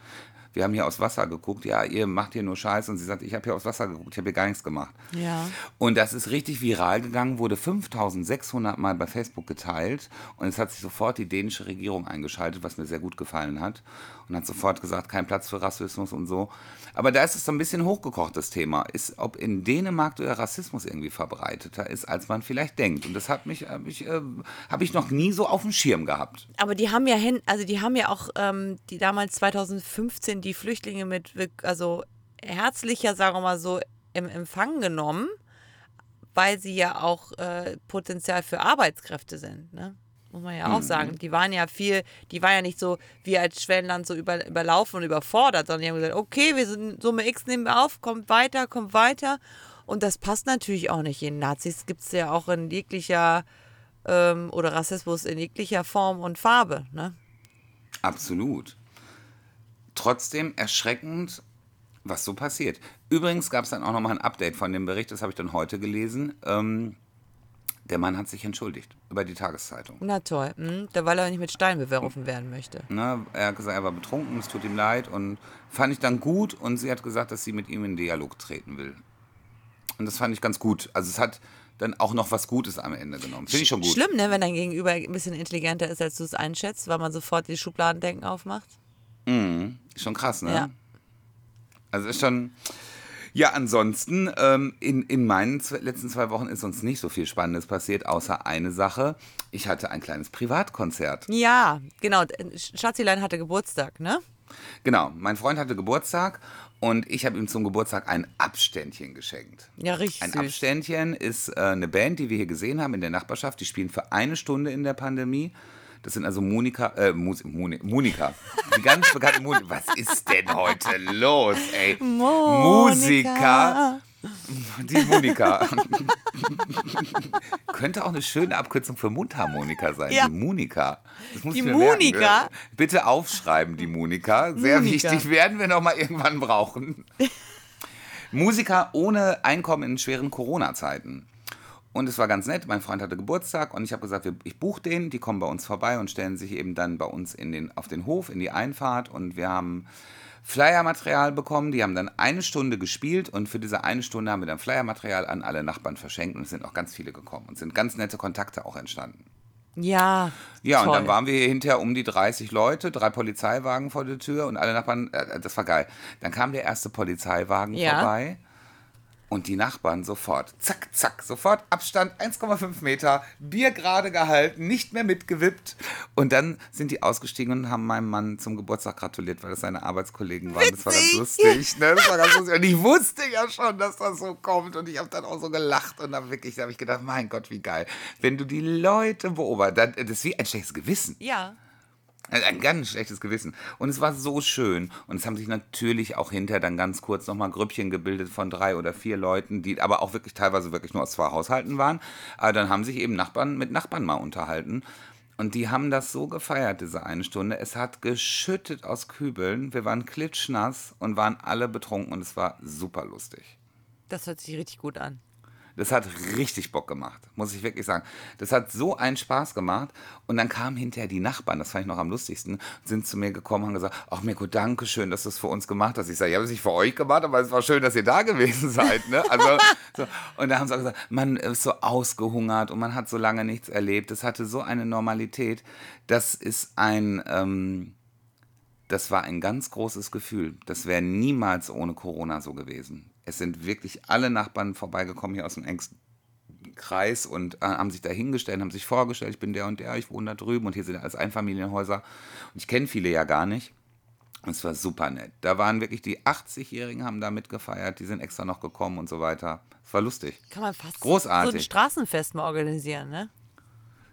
Wir haben hier aufs Wasser geguckt. Ja, ihr macht hier nur Scheiß. Und sie sagt, ich habe hier aufs Wasser geguckt, ich habe hier gar nichts gemacht. Ja. Und das ist richtig viral gegangen, wurde 5600 Mal bei Facebook geteilt und es hat sich sofort die dänische Regierung eingeschaltet, was mir sehr gut gefallen hat und hat sofort gesagt, kein Platz für Rassismus und so. Aber da ist es so ein bisschen hochgekocht, das Thema, ist, ob in Dänemark der Rassismus irgendwie verbreiteter ist, als man vielleicht denkt. Und das hat mich, habe ich, äh, hab ich noch nie so auf dem Schirm gehabt. Aber die haben ja hin, also die haben ja auch ähm, die damals 2015 die Flüchtlinge mit also herzlicher, sagen wir mal so, im Empfang genommen, weil sie ja auch äh, Potenzial für Arbeitskräfte sind, ne? Muss man ja auch sagen. Die waren ja viel, die waren ja nicht so wie als Schwellenland so über, überlaufen und überfordert, sondern die haben gesagt, okay, wir sind Summe X, nehmen wir auf, kommt weiter, kommt weiter. Und das passt natürlich auch nicht. In Nazis gibt es ja auch in jeglicher ähm, oder Rassismus in jeglicher Form und Farbe. Ne? Absolut. Trotzdem erschreckend, was so passiert. Übrigens gab es dann auch nochmal ein Update von dem Bericht, das habe ich dann heute gelesen. Ähm, der Mann hat sich entschuldigt über die Tageszeitung. Na toll, hm? da weil er nicht mit Stein bewerfen werden möchte. Ne, er hat gesagt, er war betrunken, es tut ihm leid und fand ich dann gut und sie hat gesagt, dass sie mit ihm in Dialog treten will. Und das fand ich ganz gut. Also es hat dann auch noch was Gutes am Ende genommen. Finde ich schon gut. Schlimm, ne, wenn dein Gegenüber ein bisschen intelligenter ist, als du es einschätzt, weil man sofort die Schubladendenken aufmacht. Mhm. Schon krass, ne? Ja. Also ist schon. Ja, ansonsten, ähm, in, in meinen letzten zwei Wochen ist uns nicht so viel Spannendes passiert, außer eine Sache. Ich hatte ein kleines Privatkonzert. Ja, genau. Schatzilein hatte Geburtstag, ne? Genau, mein Freund hatte Geburtstag und ich habe ihm zum Geburtstag ein Abständchen geschenkt. Ja, richtig Ein süß. Abständchen ist äh, eine Band, die wir hier gesehen haben in der Nachbarschaft. Die spielen für eine Stunde in der Pandemie. Das sind also Monika, äh, Mus, Moni, Monika. Die ganz bekannte Monika. Was ist denn heute los, ey? Musiker. Die Monika. Könnte auch eine schöne Abkürzung für Mundharmonika sein. Ja. Die Monika. Das muss Die. Monika? Bitte aufschreiben, die Monika. Sehr Monika. wichtig, werden wir noch mal irgendwann brauchen. Musiker ohne Einkommen in schweren Corona-Zeiten. Und es war ganz nett. Mein Freund hatte Geburtstag und ich habe gesagt, wir- ich buche den. Die kommen bei uns vorbei und stellen sich eben dann bei uns in den, auf den Hof, in die Einfahrt. Und wir haben Flyer-Material bekommen. Die haben dann eine Stunde gespielt und für diese eine Stunde haben wir dann Flyer-Material an alle Nachbarn verschenkt. Und es sind auch ganz viele gekommen und sind ganz nette Kontakte auch entstanden. Ja. Ja, und toll. dann waren wir hier hinterher um die 30 Leute, drei Polizeiwagen vor der Tür und alle Nachbarn, äh, das war geil. Dann kam der erste Polizeiwagen Ja. vorbei und die Nachbarn sofort, zack, zack, sofort Abstand 1,5 Meter, Bier gerade gehalten, nicht mehr mitgewippt. Und dann sind die ausgestiegen und haben meinem Mann zum Geburtstag gratuliert, weil das seine Arbeitskollegen waren. Das war ganz Witzig. lustig. Ne? Das war ganz lustig. Und ich wusste ja schon, dass das so kommt. Und ich habe dann auch so gelacht und dann wirklich, da habe ich gedacht, mein Gott, wie geil. Wenn du die Leute beobachtest, das ist wie ein schlechtes Gewissen. Ja. Ein ganz schlechtes Gewissen. Und es war so schön. Und es haben sich natürlich auch hinterher dann ganz kurz nochmal Grüppchen gebildet von drei oder vier Leuten, die aber auch wirklich teilweise wirklich nur aus zwei Haushalten waren. Aber dann haben sich eben Nachbarn mit Nachbarn mal unterhalten. Und die haben das so gefeiert, diese eine Stunde. Es hat geschüttet aus Kübeln. Wir waren klitschnass und waren alle betrunken und es war super lustig. Das hört sich richtig gut an. Das hat richtig Bock gemacht, muss ich wirklich sagen. Das hat so einen Spaß gemacht. Und dann kamen hinterher die Nachbarn, das fand ich noch am lustigsten, sind zu mir gekommen und haben gesagt, ach Mirko, danke schön, dass du es für uns gemacht hast. Ich sage, ich habe es nicht für euch gemacht, aber es war schön, dass ihr da gewesen seid. Ne? Also, so. Und da haben sie auch gesagt, man ist so ausgehungert und man hat so lange nichts erlebt. Das hatte so eine Normalität. Das ist ein... Ähm, das war ein ganz großes Gefühl. Das wäre niemals ohne Corona so gewesen. Es sind wirklich alle Nachbarn vorbeigekommen hier aus dem engsten Kreis und äh, haben sich da hingestellt, haben sich vorgestellt, ich bin der und der, ich wohne da drüben und hier sind alles Einfamilienhäuser. Und ich kenne viele ja gar nicht. Und es war super nett. Da waren wirklich die 80-Jährigen haben da mitgefeiert, die sind extra noch gekommen und so weiter. Es war lustig. Kann man fast Großartig. so ein Straßenfest mal organisieren, ne?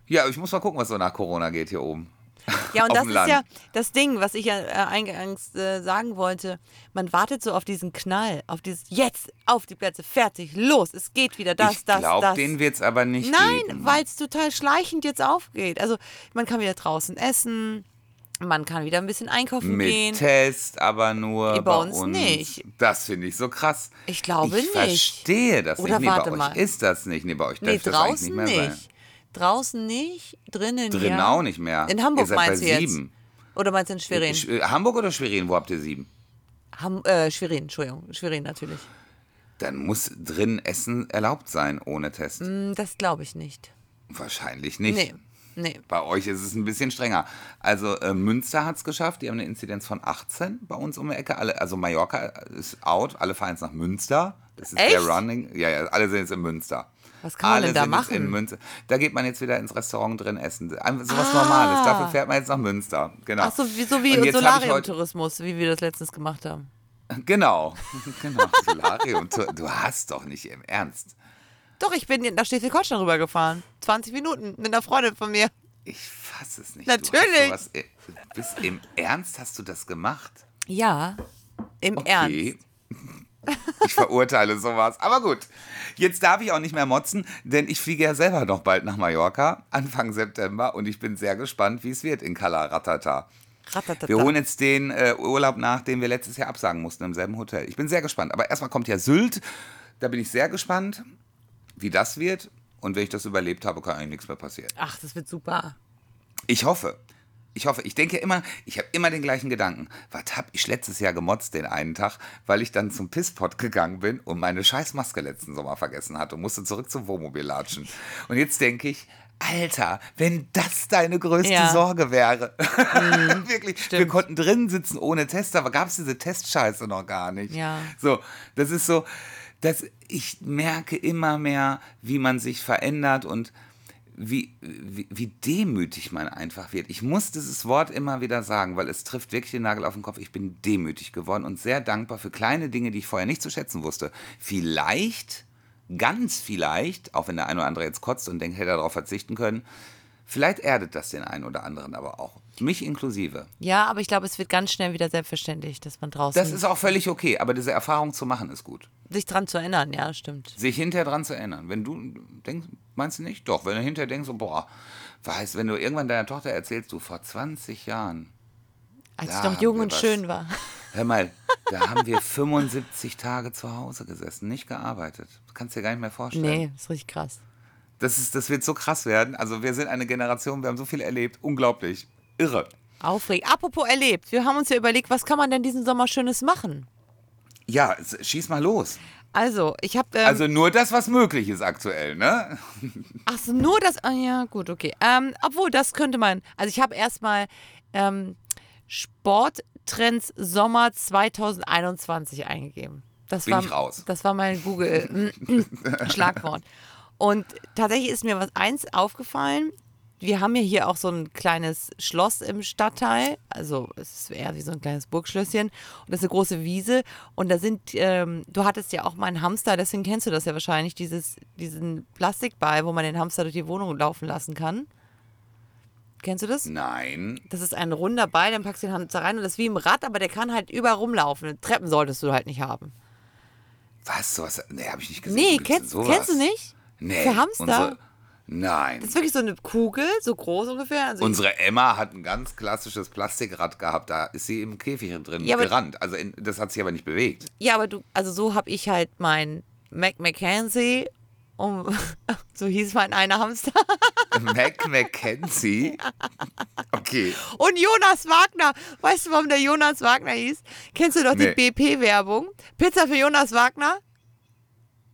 Ja, ich muss mal gucken, was so nach Corona geht hier oben. Ja, und das ist Land. ja das Ding, was ich ja äh, eingangs äh, sagen wollte. Man wartet so auf diesen Knall, auf dieses Jetzt, auf die Plätze, fertig, los, es geht wieder, das, ich das, glaube, das. den wird es aber nicht Nein, weil es total schleichend jetzt aufgeht. Also man kann wieder draußen essen, man kann wieder ein bisschen einkaufen Mit gehen. Test, aber nur bei, bei uns nicht. Das finde ich so krass. Ich glaube ich nicht. verstehe das Oder nicht. Nee, warte bei mal. euch ist das nicht. Nee, bei euch Nee, darf das nicht mehr nicht. sein. Draußen nicht, drinnen Drin ja. auch nicht mehr. In Hamburg meinst du jetzt? sieben. Oder meinst du in Schwerin? Sch- äh, Hamburg oder Schwerin? Wo habt ihr sieben? Ham äh, Schwerin, Entschuldigung, Schwerin natürlich. Dann muss drin Essen erlaubt sein ohne Test. Hm, Das glaube ich nicht. Wahrscheinlich nicht. Nee, nee. Bei euch ist es ein bisschen strenger. Also äh, Münster hat es geschafft, die haben eine Inzidenz von 18 bei uns um die Ecke. Alle, also Mallorca ist out, alle fahren jetzt nach Münster. Das ist Echt? der Running. Ja, ja, alle sind jetzt in Münster. Was kann man alle denn da machen? In Münster. Da geht man jetzt wieder ins Restaurant drin essen. Sowas Ah. Normales. Dafür fährt man jetzt nach Münster. Genau. Ach so, wie, so wie Solarium-Tourismus, wie wir das letztens gemacht haben. Genau. genau. Solarium. Du hast doch nicht im Ernst. Doch, ich bin nach Schleswig-Holstein rübergefahren. 20 Minuten mit einer Freundin von mir. Ich fasse es nicht. Natürlich. Du sowas, äh, bist im Ernst hast du das gemacht? Ja, im Okay. Ernst. Ich verurteile sowas. Aber gut, jetzt darf ich auch nicht mehr motzen, denn ich fliege ja selber noch bald nach Mallorca, Anfang September, und ich bin sehr gespannt, wie es wird in Cala Ratata. Ratatata. Wir holen jetzt den äh, Urlaub nach, den wir letztes Jahr absagen mussten im selben Hotel. Ich bin sehr gespannt. Aber erstmal kommt ja Sylt. Da bin ich sehr gespannt, wie das wird. Und wenn ich das überlebt habe, kann eigentlich nichts mehr passieren. Ach, das wird super. Ich hoffe. Ich hoffe, ich denke immer, ich habe immer den gleichen Gedanken. Was habe ich letztes Jahr gemotzt den einen Tag, weil ich dann zum Pisspot gegangen bin und meine Scheißmaske letzten Sommer vergessen hatte und musste zurück zum Wohnmobil latschen. Und jetzt denke ich, Alter, wenn das deine größte Ja. Sorge wäre. Wirklich, wir stimmt. konnten drin sitzen ohne Test, aber gab es diese Testscheiße noch gar nicht. Ja. So, das ist so, dass ich merke immer mehr, wie man sich verändert und wie, wie, wie demütig man einfach wird. Ich muss dieses Wort immer wieder sagen, weil es trifft wirklich den Nagel auf den Kopf. Ich bin demütig geworden und sehr dankbar für kleine Dinge, die ich vorher nicht zu schätzen wusste. Vielleicht, ganz vielleicht, auch wenn der eine oder andere jetzt kotzt und denkt, hätte er darauf verzichten können, vielleicht erdet das den einen oder anderen aber auch. Mich inklusive. Ja, aber ich glaube, es wird ganz schnell wieder selbstverständlich, dass man draußen Das ist auch völlig okay, aber diese Erfahrung zu machen ist gut. sich dran zu erinnern. Ja, stimmt. sich hinterher dran zu erinnern. Wenn du denkst, meinst du nicht? Doch, wenn du hinterher denkst, boah, weißt, wenn du irgendwann deiner Tochter erzählst, du vor 20 Jahren, Als ich noch jung und was. schön war. hör mal, da haben wir 75 Tage zu Hause gesessen, nicht gearbeitet. Das kannst du dir gar nicht mehr vorstellen. Nee, ist richtig krass. Das, ist, das wird so krass werden. Also wir sind eine Generation, wir haben so viel erlebt. Unglaublich. Irre. Aufregend. Apropos erlebt. Wir haben uns ja überlegt, was kann man denn diesen Sommer Schönes machen? Ja, schieß mal los. Also, ich habe. Ähm, Also nur das, was möglich ist aktuell, ne? Ach so, nur das. Ah, ja, gut, okay. Ähm, obwohl, das könnte man. Also, ich habe erstmal ähm, Sporttrends Sommer 2021 eingegeben. Das Bin war, ich raus. Das war mein Google-Schlagwort. Und tatsächlich ist mir was eins aufgefallen. Wir haben ja hier auch so ein kleines Schloss im Stadtteil. Also es ist eher wie so ein kleines Burgschlösschen. Und das ist eine große Wiese. Und da sind, ähm, du hattest ja auch mal einen Hamster, deswegen kennst du das ja wahrscheinlich, dieses, diesen Plastikball, wo man den Hamster durch die Wohnung laufen lassen kann. Kennst du das? Nein. Das ist ein runder Ball, dann packst du den Hamster rein und das ist wie im Rad, aber der kann halt überall rumlaufen. Treppen solltest du halt nicht haben. Was? Sowas? Nee, hab ich nicht gesehen. Nee, kennst, kennst du nicht? Nee. Für Hamster? Unsere, nein. Das ist wirklich so eine Kugel, so groß ungefähr. Also Unsere Emma hat ein ganz klassisches Plastikrad gehabt. Da ist sie im Käfig drin Ja, gerannt. Also in, das hat sich aber nicht bewegt. ja, aber du, also so habe ich halt mein Mac McKenzie, um, so hieß mein einer Hamster, Mac McKenzie. Okay. und Jonas Wagner. Weißt du, warum der Jonas Wagner hieß? Kennst du doch Nee. die BP-Werbung? Pizza für Jonas Wagner?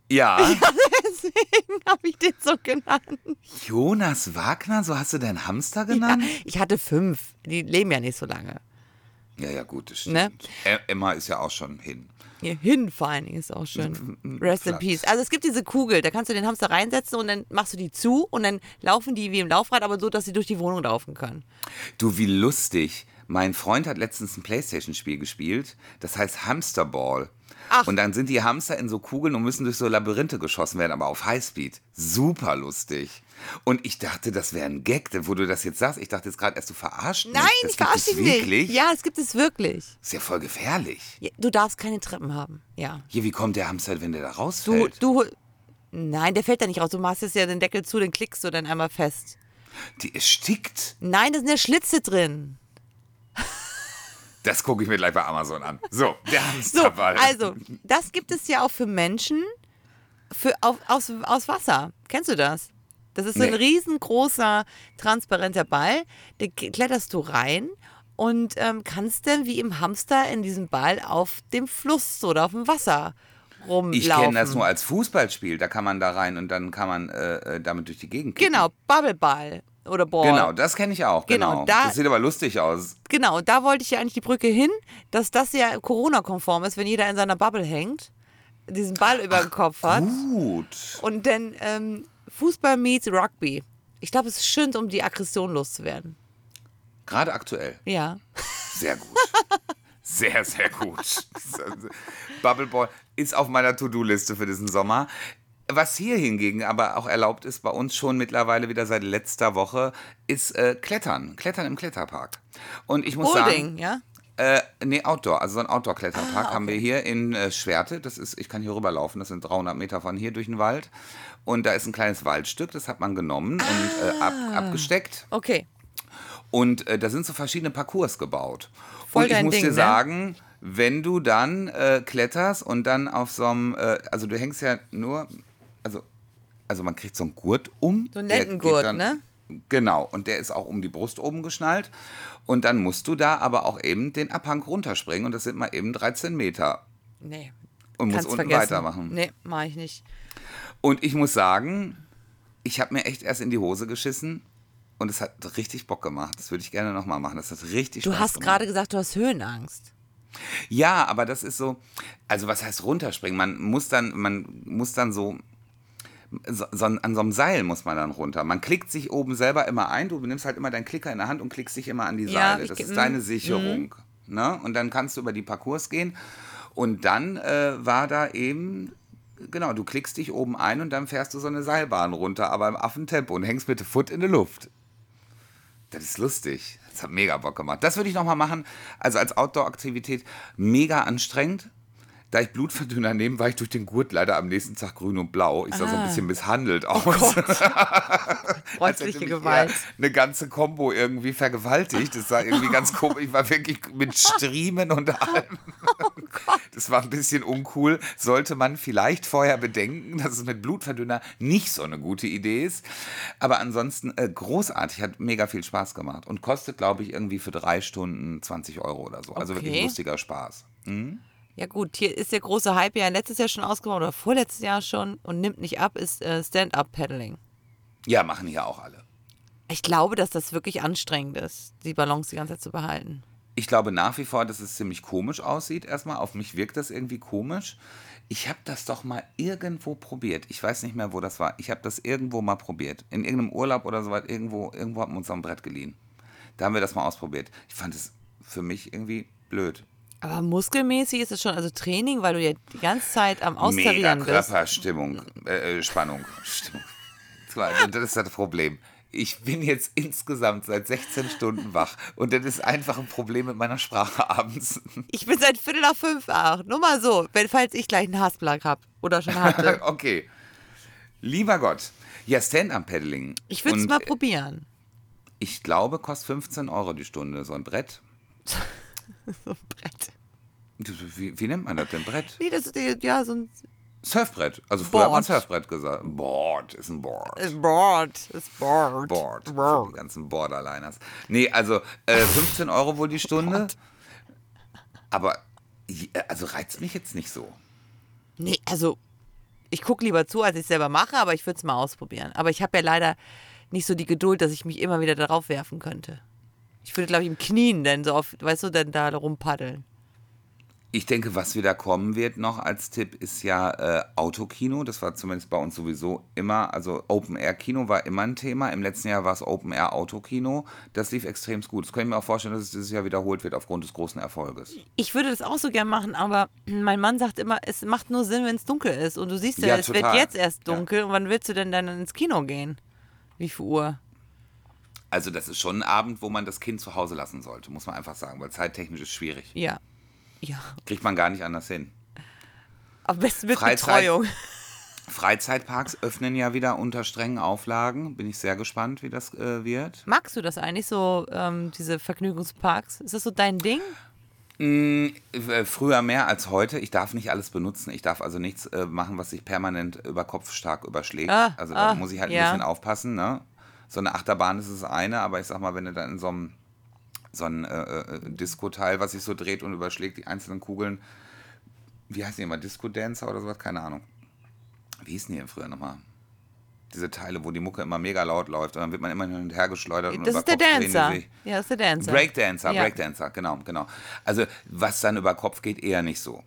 Ja. Deswegen habe ich den so genannt. Jonas Wagner, so hast du deinen Hamster genannt? Ich hatte fünf. Die leben ja nicht so lange. Ja, ja, gut, das stimmt. Ne? Emma ist ja auch schon hin. Hier hin vor allen Dingen ist auch schön. Rest in Platz. Peace. Also es gibt diese Kugel, da kannst du den Hamster reinsetzen und dann machst du die zu und dann laufen die wie im Laufrad, aber so, dass sie durch die Wohnung laufen können. Du, wie lustig. Mein Freund hat letztens ein Playstation-Spiel gespielt, das heißt Hamsterball. Ach. Und dann sind die Hamster in so Kugeln und müssen durch so Labyrinthe geschossen werden, aber auf Highspeed. Super lustig. Und ich dachte, das wäre ein Gag, denn wo du das jetzt sagst. Ich dachte jetzt gerade erst, du verarscht mich. Nein, das ich gibt verarsche es dich wirklich? nicht. Ja, es gibt es wirklich. Ist ja voll gefährlich. Ja, Du darfst keine Treppen haben. Ja. Hier, wie kommt der Hamster, wenn der da Du, rausfällt? du. Nein, der fällt da nicht raus. Du machst jetzt ja den Deckel zu, den klickst du dann einmal fest. Die erstickt. Nein, da sind ja Schlitze drin. Das gucke ich mir gleich bei Amazon an. So, der So, Hamsterball. also, das gibt es ja auch für Menschen für, auf, aus, aus Wasser. Kennst du das? Das ist so ein Nee. riesengroßer, transparenter Ball. Da kletterst du rein und ähm, kannst dann wie im Hamster in diesem Ball auf dem Fluss oder auf dem Wasser rumlaufen. Ich kenne das nur als Fußballspiel. Da kann man da rein und dann kann man äh, äh, damit durch die Gegend kicken. Genau, Bubbleball oder Ball. Genau, das kenne ich auch. Genau, Genau. da- das sieht aber lustig aus. Genau, da wollte ich ja eigentlich die Brücke hin, dass das ja Corona-konform ist, wenn jeder in seiner Bubble hängt, diesen Ball über dem Kopf hat. Gut. Und dann ähm, Fußball meets Rugby. Ich glaube, es ist schön, um die Aggression loszuwerden. Gerade aktuell. Ja. Sehr gut. Sehr, sehr gut. Bubbleball ist auf meiner To-Do-Liste für diesen Sommer. Was hier hingegen aber auch erlaubt ist, bei uns schon mittlerweile wieder seit letzter Woche, ist äh, Klettern. Klettern im Kletterpark. Und ich muss Bouldering, sagen, ja? Äh, nee, Outdoor, also so ein Outdoor-Kletterpark haben wir hier in äh, Schwerte. Das ist, ich kann hier rüberlaufen, das sind 300 Meter von hier durch den Wald. Und da ist ein kleines Waldstück, das hat man genommen und äh, ab, abgesteckt. Okay. Und äh, da sind so verschiedene Parcours gebaut. Voll und ich muss Ding, dir ne? sagen, wenn du dann äh, kletterst und dann auf so einem, äh, also du hängst ja nur, also, also man kriegt so einen Gurt um. So ein der geht Lendengurt, ne? Genau, und der ist auch um die Brust oben geschnallt. Und dann musst du da aber auch eben den Abhang runterspringen und das sind mal eben 13 Meter. Nee. Und musst unten vergessen. weitermachen. Nee, mach ich nicht. Und ich muss sagen, ich habe mir echt erst in die Hose geschissen und es hat richtig Bock gemacht. Das würde ich gerne nochmal machen. Das hat richtig Du Spaß hast gemacht. gerade gesagt, du hast Höhenangst. Ja, aber das ist so, also was heißt runterspringen? Man muss dann, man muss dann so, so, so an so einem Seil muss man dann runter. Man klickt sich oben selber immer ein, du nimmst halt immer deinen Klicker in der Hand und klickst dich immer an die Ja, Seile. Das ist deine Sicherung. Ne? Und dann kannst du über die Parcours gehen. Und dann äh, war da eben, genau, du klickst dich oben ein und dann fährst du so eine Seilbahn runter, aber im Affentempo und hängst mit der Foot in der Luft. Das ist lustig. Das hat mega Bock gemacht. Das würde ich nochmal machen. Also als Outdoor-Aktivität mega anstrengend. Da ich Blutverdünner nehme, war ich durch den Gurt leider am nächsten Tag grün und blau. Ich sah so ein Ah. bisschen misshandelt aus. Als Häusliche Gewalt. Eine ganze Combo irgendwie vergewaltigt. Das war irgendwie ganz komisch. Ich war wirklich mit Striemen und allem. Das war ein bisschen uncool. Sollte man vielleicht vorher bedenken, dass es mit Blutverdünner nicht so eine gute Idee ist. Aber ansonsten äh, großartig, hat mega viel Spaß gemacht. Und kostet, glaube ich, irgendwie für drei Stunden 20 Euro oder so. Also wirklich Okay. lustiger Spaß. Ja gut, hier ist der große Hype ja letztes Jahr schon ausgebaut oder vorletztes Jahr schon und nimmt nicht ab, ist äh, Stand-Up-Paddling. Ja, machen hier auch alle. Ich glaube, dass das wirklich anstrengend ist, die Balance die ganze Zeit zu behalten. Ich glaube nach wie vor, dass es ziemlich komisch aussieht. Erstmal, auf mich wirkt das irgendwie komisch. Ich habe das doch mal irgendwo probiert. Ich weiß nicht mehr, wo das war. Ich habe das irgendwo mal probiert. In irgendeinem Urlaub oder so weit. Irgendwo, irgendwo haben wir uns am Brett geliehen. Da haben wir das mal ausprobiert. Ich fand es für mich irgendwie blöd. Aber muskelmäßig ist es schon, also Training, weil du ja die ganze Zeit am Mega Austarieren bist. Körperstimmung, äh, äh, Spannung. Stimmung. War- Das ist das Problem. Ich bin jetzt insgesamt seit 16 Stunden wach und das ist einfach ein Problem mit meiner Sprache abends. Ich bin seit Viertel nach fünf wach. Nur mal so, wenn, falls ich gleich einen Hassblag habe oder schon hatte. okay. Lieber Gott. Ja, Stand-Up-Paddling. Ich würde es mal probieren. Ich glaube, kostet 15 Euro die Stunde, so ein Brett. So ein Brett. Wie, wie nennt man das denn? Brett? Nee, das ist ja so ein Surfbrett. Also früher hat man Board. Surfbrett gesagt. Board ist ein Board. ist Board. Ist Board. Board. Für Board. die ganzen Borderliners. Nee, also äh, 15 Euro wohl die Stunde. Aber je- also reizt mich jetzt nicht so. Nee, also ich gucke lieber zu, als ich selber mache, aber ich würde es mal ausprobieren. Aber ich habe ja leider nicht so die Geduld, dass ich mich immer wieder darauf werfen könnte. Ich würde, glaube ich, im Knien dann so auf, weißt du, dann da rumpaddeln. Ich denke, was wieder kommen wird noch als Tipp, ist ja äh, Autokino. Das war zumindest bei uns sowieso immer, also Open-Air-Kino war immer ein Thema. Im letzten Jahr war es Open-Air-Autokino. Das lief extrem gut. Das kann ich mir auch vorstellen, dass es dieses Jahr wiederholt wird aufgrund des großen Erfolges. Ich würde das auch so gern machen, aber mein Mann sagt immer, es macht nur Sinn, wenn es dunkel ist. Und du siehst ja, Ja, es wird total. jetzt erst Ja. dunkel. Und wann willst du denn dann ins Kino gehen? Wie viel Uhr? Also das ist schon ein Abend, wo man das Kind zu Hause lassen sollte, muss man einfach sagen, weil zeittechnisch ist schwierig. Ja. Ja. Kriegt man gar nicht anders hin. Am besten mit Freizeit- Betreuung. Freizeitparks öffnen ja wieder unter strengen Auflagen. Bin ich sehr gespannt, wie das äh, wird. Magst du das eigentlich, so ähm, diese Vergnügungsparks? Ist das so dein Ding? Äh, Früher mehr als heute. Ich darf nicht alles benutzen. Ich darf also nichts äh, machen, was sich permanent über Kopf stark überschlägt. Ah, also da ah, muss ich halt ja. ein bisschen aufpassen. Ne? So eine Achterbahn ist das eine, aber ich sag mal, wenn du dann in so einem so ein äh, äh, Disco-Teil, was sich so dreht und überschlägt, die einzelnen Kugeln, wie heißen die immer, Disco-Dancer oder sowas? Keine Ahnung. Wie hießen die früher nochmal? Diese Teile, wo die Mucke immer mega laut läuft und dann wird man immer hin und her geschleudert. und Das ist der Kopf Dancer. Ja, das ist der Dancer. Breakdancer, Ja. Breakdancer, genau, genau. Also was dann über Kopf geht, eher nicht so.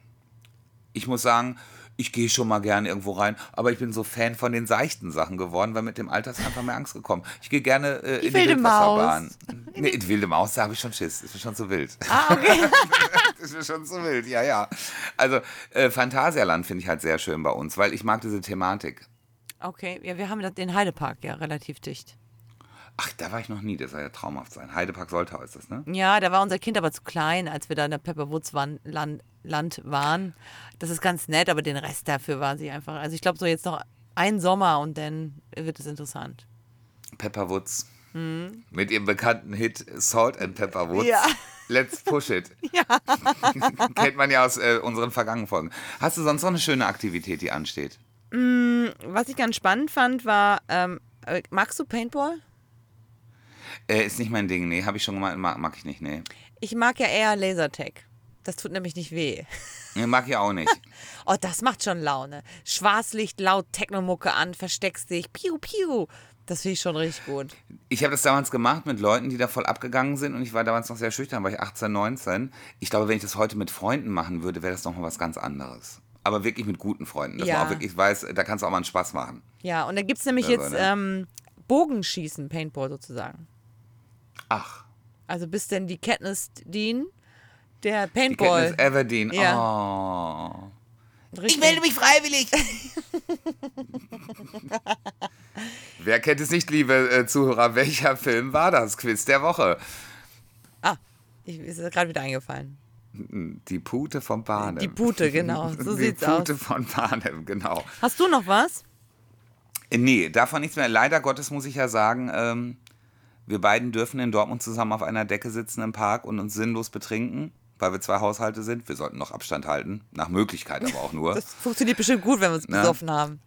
Ich muss sagen, ich gehe schon mal gerne irgendwo rein, aber ich bin so Fan von den seichten Sachen geworden, weil mit dem Alter ist einfach mehr Angst gekommen. Ich gehe gerne äh, in die wilde Wildwasserbahn. Maus. Nee, die wilde Maus, da habe ich schon Schiss. Ist mir schon zu wild. Ah, okay. ist mir schon zu wild, ja, ja. Also äh, Phantasialand finde ich halt sehr schön bei uns, weil ich mag diese Thematik. okay, ja, wir haben den Heidepark ja relativ dicht. Ach, da war ich noch nie, das soll ja traumhaft sein. Heidepark Soltau ist das, ne? Ja, da war unser Kind aber zu klein, als wir da in der Pepperwoods waren, Land, Land waren. Das ist ganz nett, aber den Rest dafür war sie einfach. Also ich glaube, so jetzt noch ein Sommer und dann wird es interessant. Pepperwoods. Mit ihrem bekannten Hit Salt and Pepperwoods. Ja. Let's push it. Ja. Kennt man ja aus äh, unseren vergangenen Folgen. Hast du sonst noch eine schöne Aktivität, die ansteht? Was ich ganz spannend fand, war, ähm, äh, magst du Paintball? Äh, ist nicht mein Ding, nee, habe ich schon gemacht, mag, mag ich nicht, nee. Ich mag ja eher Lasertag. Das tut nämlich nicht weh. nee. Mag ich auch nicht. Oh, das macht schon Laune. Schwarzlicht, laut Technomucke an, versteckst dich, piu, piu. Das finde ich schon richtig gut. Ich habe das damals gemacht mit Leuten, die da voll abgegangen sind und ich war damals noch sehr schüchtern, war ich 18, 19. Ich glaube, wenn ich das heute mit Freunden machen würde, wäre das nochmal was ganz anderes. Aber wirklich mit guten Freunden, dass Ja. man auch wirklich weiß, da kannst du auch mal einen Spaß machen. Ja, und da gibt es nämlich Also, jetzt ne? ähm, Bogenschießen, Paintball sozusagen. Ach, Also bis denn die Katniss Dean, der die Paintball. Katniss Everdeen. Ja. Oh. richtig- mich freiwillig. Wer kennt es nicht, liebe äh, Zuhörer? Welcher Film war das? Quiz der Woche. Ah, ich, ist gerade wieder eingefallen. Die Pute von Panem. Die Pute, genau. So Die sieht's Pute aus. von Panem, genau. Hast du noch was? Äh, Nee, davon nichts mehr. Leider Gottes muss ich ja sagen, ähm, wir beiden dürfen in Dortmund zusammen auf einer Decke sitzen im Park und uns sinnlos betrinken, weil wir zwei Haushalte sind. Wir sollten noch Abstand halten, nach Möglichkeit aber auch nur. Das funktioniert bestimmt gut, wenn wir uns besoffen haben.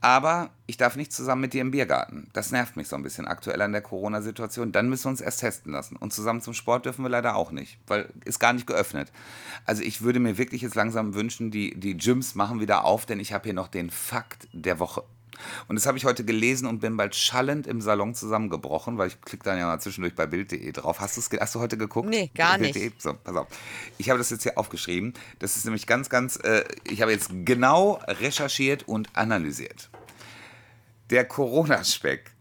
Aber ich darf nicht zusammen mit dir im Biergarten. Das nervt mich so ein bisschen aktuell an der Corona-Situation. Dann müssen wir uns erst testen lassen. Und zusammen zum Sport dürfen wir leider auch nicht, weil ist gar nicht geöffnet. Also ich würde mir wirklich jetzt langsam wünschen, die, die Gyms machen wieder auf, denn ich habe hier noch den Fakt der Woche. Und das habe ich heute gelesen und bin bald schallend im Salon zusammengebrochen, weil ich klicke dann ja mal zwischendurch bei Bild.de drauf. Hast, hast du heute geguckt? Nee, gar Bild.de? So, pass auf. Ich habe das jetzt hier aufgeschrieben. Das ist nämlich ganz, ganz, äh, ich habe jetzt genau recherchiert und analysiert. Der Corona-Speck.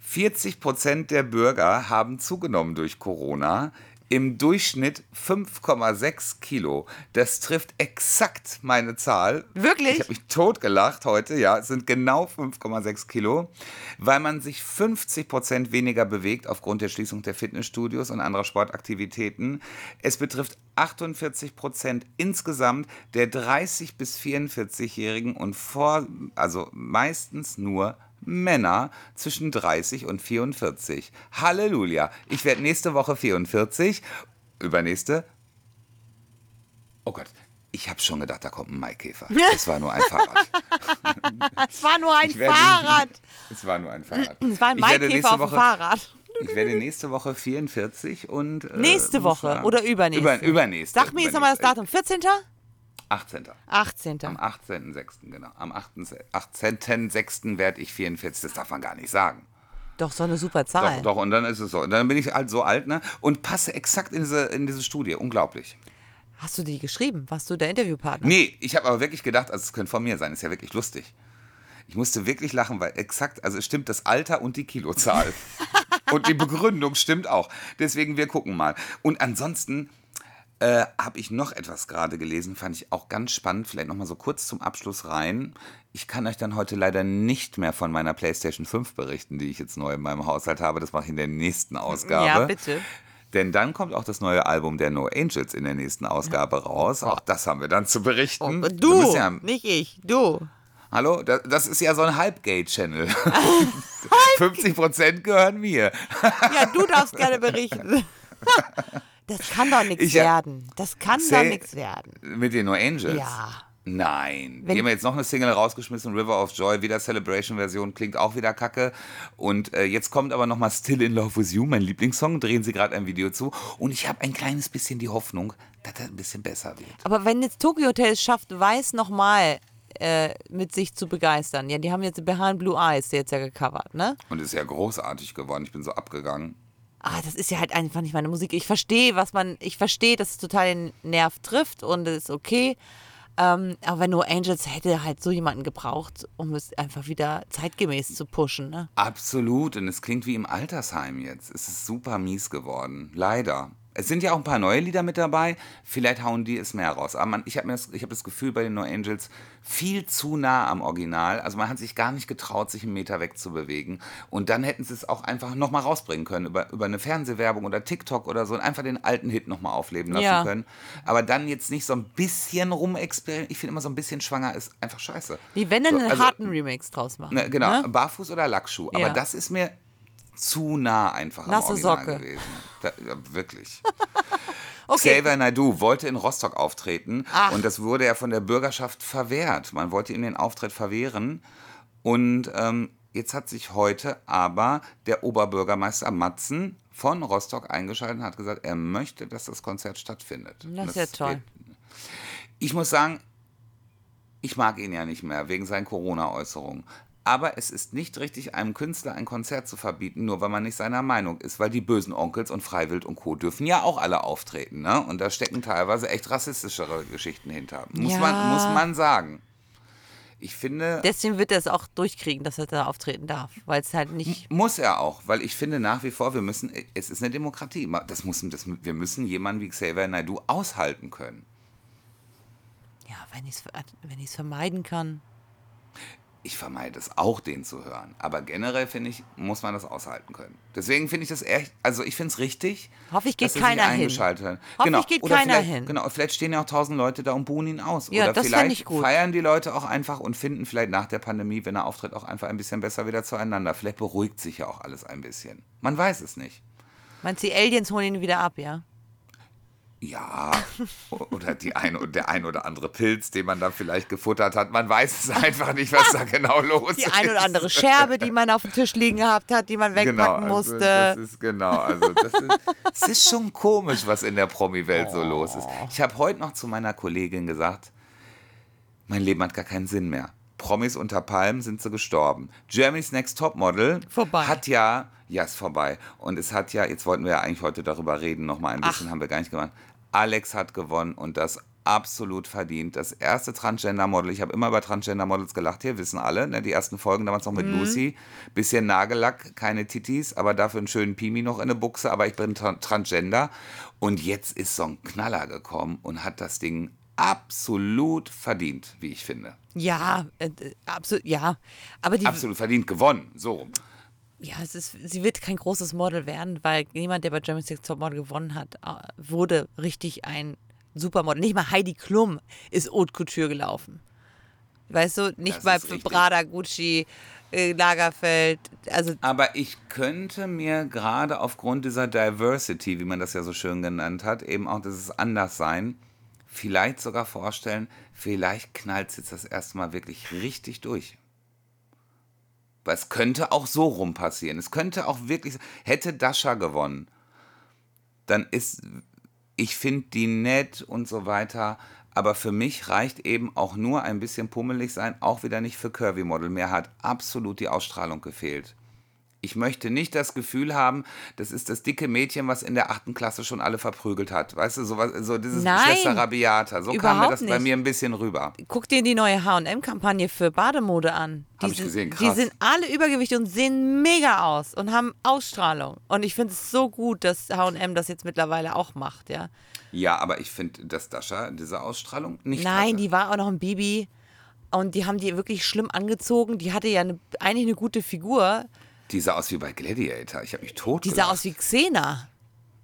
40 Prozent der Bürger haben zugenommen durch Corona. Im Durchschnitt 5,6 Kilo. Das trifft exakt meine Zahl. Wirklich? Ich habe mich totgelacht heute. Ja, es sind genau 5,6 Kilo, weil man sich 50 Prozent weniger bewegt aufgrund der Schließung der Fitnessstudios und anderer Sportaktivitäten. Es betrifft 48 Prozent insgesamt der 30- bis 44-Jährigen und vor, also meistens nur Männer zwischen 30 und 44. Halleluja. Ich werde nächste Woche 44. Übernächste. Oh Gott. Ich habe schon gedacht, da kommt ein Maikäfer. Es war nur ein Fahrrad. Es war nur ein werde- Fahrrad. Es war nur ein Fahrrad. Es war ein Maikäfer auf dem Fahrrad. Ich werde nächste Woche 44 und. Äh, Nächste Woche oder übernächste? Über, übernächste. Sag mir jetzt nochmal das. Datum. 14. 18. 18. Am 18.06. genau. Am 18.06. werde ich 44. Das darf man gar nicht sagen. Doch, so eine super Zahl. Doch, doch, und dann ist es so. Und dann bin ich halt so alt, ne? Und passe exakt in diese, in diese Studie. Unglaublich. Hast du die geschrieben? Warst du der Interviewpartner? Nee, ich habe aber wirklich gedacht, also es könnte von mir sein, ist ja wirklich lustig. Ich musste wirklich lachen, weil exakt, also es stimmt das Alter und die Kilozahl. und die Begründung stimmt auch. Deswegen, wir gucken mal. Und ansonsten äh, habe ich noch etwas gerade gelesen, fand ich auch ganz spannend. Vielleicht nochmal so kurz zum Abschluss rein. Ich kann euch dann heute leider nicht mehr von meiner PlayStation 5 berichten, die ich jetzt neu in meinem Haushalt habe. Das mache ich in der nächsten Ausgabe. Ja, bitte. Denn dann kommt auch das neue Album der No Angels in der nächsten Ausgabe raus. Auch das haben wir dann zu berichten. Oh, Du, ja, nicht ich, du. hallo, das, das ist ja so ein Halbgate-Channel. 50 Prozent gehören mir. Ja, du darfst gerne berichten. Das kann doch nichts Ich, werden. Das kann doch nichts werden. Mit den No Angels? Ja. Nein. Wenn- die haben jetzt noch eine Single rausgeschmissen, River of Joy, wieder Celebration-Version, klingt auch wieder kacke. Und äh, jetzt kommt aber nochmal Still in Love with You, mein Lieblingssong, drehen sie gerade ein Video zu. Und ich habe ein kleines bisschen die Hoffnung, dass das ein bisschen besser wird. Aber wenn jetzt Tokyo Hotel es schafft, Weiß nochmal äh, mit sich zu begeistern. Ja, die haben jetzt Behind Blue Eyes jetzt ja gecovert, ne? Und ist ja großartig geworden, ich bin so abgegangen. Ah, das ist ja halt einfach nicht meine Musik. Ich verstehe, was man, ich verstehe, dass es total den Nerv trifft und es ist okay. Ähm, aber wenn No Angels hätte halt so jemanden gebraucht, um es einfach wieder zeitgemäß zu pushen, ne? Absolut. Und es klingt wie im Altersheim jetzt. Es ist super mies geworden. Leider. Es sind ja auch ein paar neue Lieder mit dabei. Vielleicht hauen die es mehr raus. Aber man, ich habe das, hab das Gefühl bei den No Angels viel zu nah am Original. Also man hat sich gar nicht getraut, sich einen Meter wegzubewegen. Und dann hätten sie es auch einfach nochmal rausbringen können. Über, über eine Fernsehwerbung oder TikTok oder so. Und einfach den alten Hit nochmal aufleben lassen Ja. können. Aber dann jetzt nicht so ein bisschen rumexperimentieren. Ich finde immer so ein bisschen schwanger ist einfach scheiße. Die wenn dann So, einen also- harten Remix draus machen. Ne, genau, Ne? Barfuß oder Lackschuh. Aber Ja. das ist mir zu nah einfach am Nasse Original Socke. gewesen. Da, ja, wirklich. Okay. Xavier Naidoo wollte in Rostock auftreten Ach. und das wurde ja von der Bürgerschaft verwehrt. Man wollte ihm den Auftritt verwehren und ähm, jetzt hat sich heute aber der Oberbürgermeister Matzen von Rostock eingeschaltet und hat gesagt, er möchte, dass das Konzert stattfindet. Das ist Und ja toll. Ich muss sagen, ich mag ihn ja nicht mehr wegen seinen Corona-Äußerungen. Aber es ist nicht richtig, einem Künstler ein Konzert zu verbieten, nur weil man nicht seiner Meinung ist, weil die bösen Onkels und Freiwild und Co. dürfen ja auch alle auftreten. Ne? Und da stecken teilweise echt rassistischere Geschichten hinter. Muss, Ja. man, muss man sagen. Ich finde, Deswegen wird er es auch durchkriegen, dass er da auftreten darf. Weil es halt nicht. muss er auch, weil ich finde nach wie vor, wir müssen, es ist eine Demokratie. Das muss, das, wir müssen jemanden wie Xavier Naidoo aushalten können. Ja, wenn ich es wenn ich's vermeiden kann. Ich vermeide es auch, den zu hören. Aber generell finde ich, muss man das aushalten können. Deswegen finde ich das echt, also ich finde es richtig. Hoffentlich geht dass sie keiner hin. Hoffentlich genau. geht Oder keiner hin. Genau, vielleicht stehen ja auch tausend Leute da und buhen ihn aus. Ja, Oder das vielleicht ich gut. feiern die Leute auch einfach und finden vielleicht nach der Pandemie, wenn er auftritt, auch einfach ein bisschen besser wieder zueinander. Vielleicht beruhigt sich ja auch alles ein bisschen. Man weiß es nicht. Meinst du, die Aliens holen ihn wieder ab, ja? Ja, oder die ein, der ein oder andere Pilz, den man da vielleicht gefuttert hat. Man weiß es einfach nicht, was da genau los ist. Die ein oder andere Scherbe, die man auf dem Tisch liegen gehabt hat, die man wegpacken Genau, also musste. das ist genau. Also das ist, es ist schon komisch, was in der Promi-Welt so los ist. Ich habe heute noch zu meiner Kollegin gesagt, mein Leben hat gar keinen Sinn mehr. Promis unter Palmen sind sie gestorben. Germany's Next Topmodel Vorbei. hat ja, ja, ist vorbei. Und es hat ja, jetzt wollten wir ja eigentlich heute darüber reden, noch mal ein bisschen, haben wir gar nicht gemacht. Alex hat gewonnen und das absolut verdient. Das erste Transgender-Model, ich habe immer über Transgender-Models gelacht, hier wissen alle, ne? die ersten Folgen damals noch mit Lucy. Bisschen Nagellack, keine Titis, aber dafür einen schönen Pimi noch in der Buchse, aber ich bin tra Transgender. Und jetzt ist so ein Knaller gekommen und hat das Ding absolut verdient, wie ich finde. ja, äh, äh, absolut, ja. Aber die, Absolut verdient gewonnen, so rum. Ja, es ist, sie wird kein großes Model werden, weil jemand, der bei Germany's Next Topmodel gewonnen hat, wurde richtig ein Supermodel. Nicht mal Heidi Klum ist Haute Couture gelaufen. Weißt du, nicht Das mal für. Prada, Gucci, äh, Lagerfeld. Also Aber ich könnte mir gerade aufgrund dieser Diversity, wie man das ja so schön genannt hat, eben auch dieses Anderssein, vielleicht sogar vorstellen, vielleicht knallt es jetzt das erste Mal wirklich richtig durch. Weil es könnte auch so rum passieren. Es könnte auch wirklich, hätte Dasha gewonnen, dann ist, ich finde die nett und so weiter. Aber für mich reicht eben auch nur ein bisschen pummelig sein, auch wieder nicht für Curvy Model. Mir hat absolut die Ausstrahlung gefehlt. Ich möchte nicht das Gefühl haben, das ist das dicke Mädchen, was in der achten Klasse schon alle verprügelt hat. Weißt du, so, was, so dieses Nein, Schwester Rabiata. So kam mir das bei nicht. mir ein bisschen rüber. guck dir die neue H&M-Kampagne für Bademode an. Die Hab ich sind, gesehen, Die krass. sind alle übergewichtig und sehen mega aus und haben Ausstrahlung. Und ich finde es so gut, dass H&M das jetzt mittlerweile auch macht, ja. Ja, aber ich finde, dass Dasha diese Ausstrahlung nicht Nein, hatte. die war auch noch ein Baby und die haben die wirklich schlimm angezogen. Die hatte ja eine, eigentlich eine gute Figur. Die sah aus wie bei Gladiator. Ich habe mich tot Die sah aus wie Xena.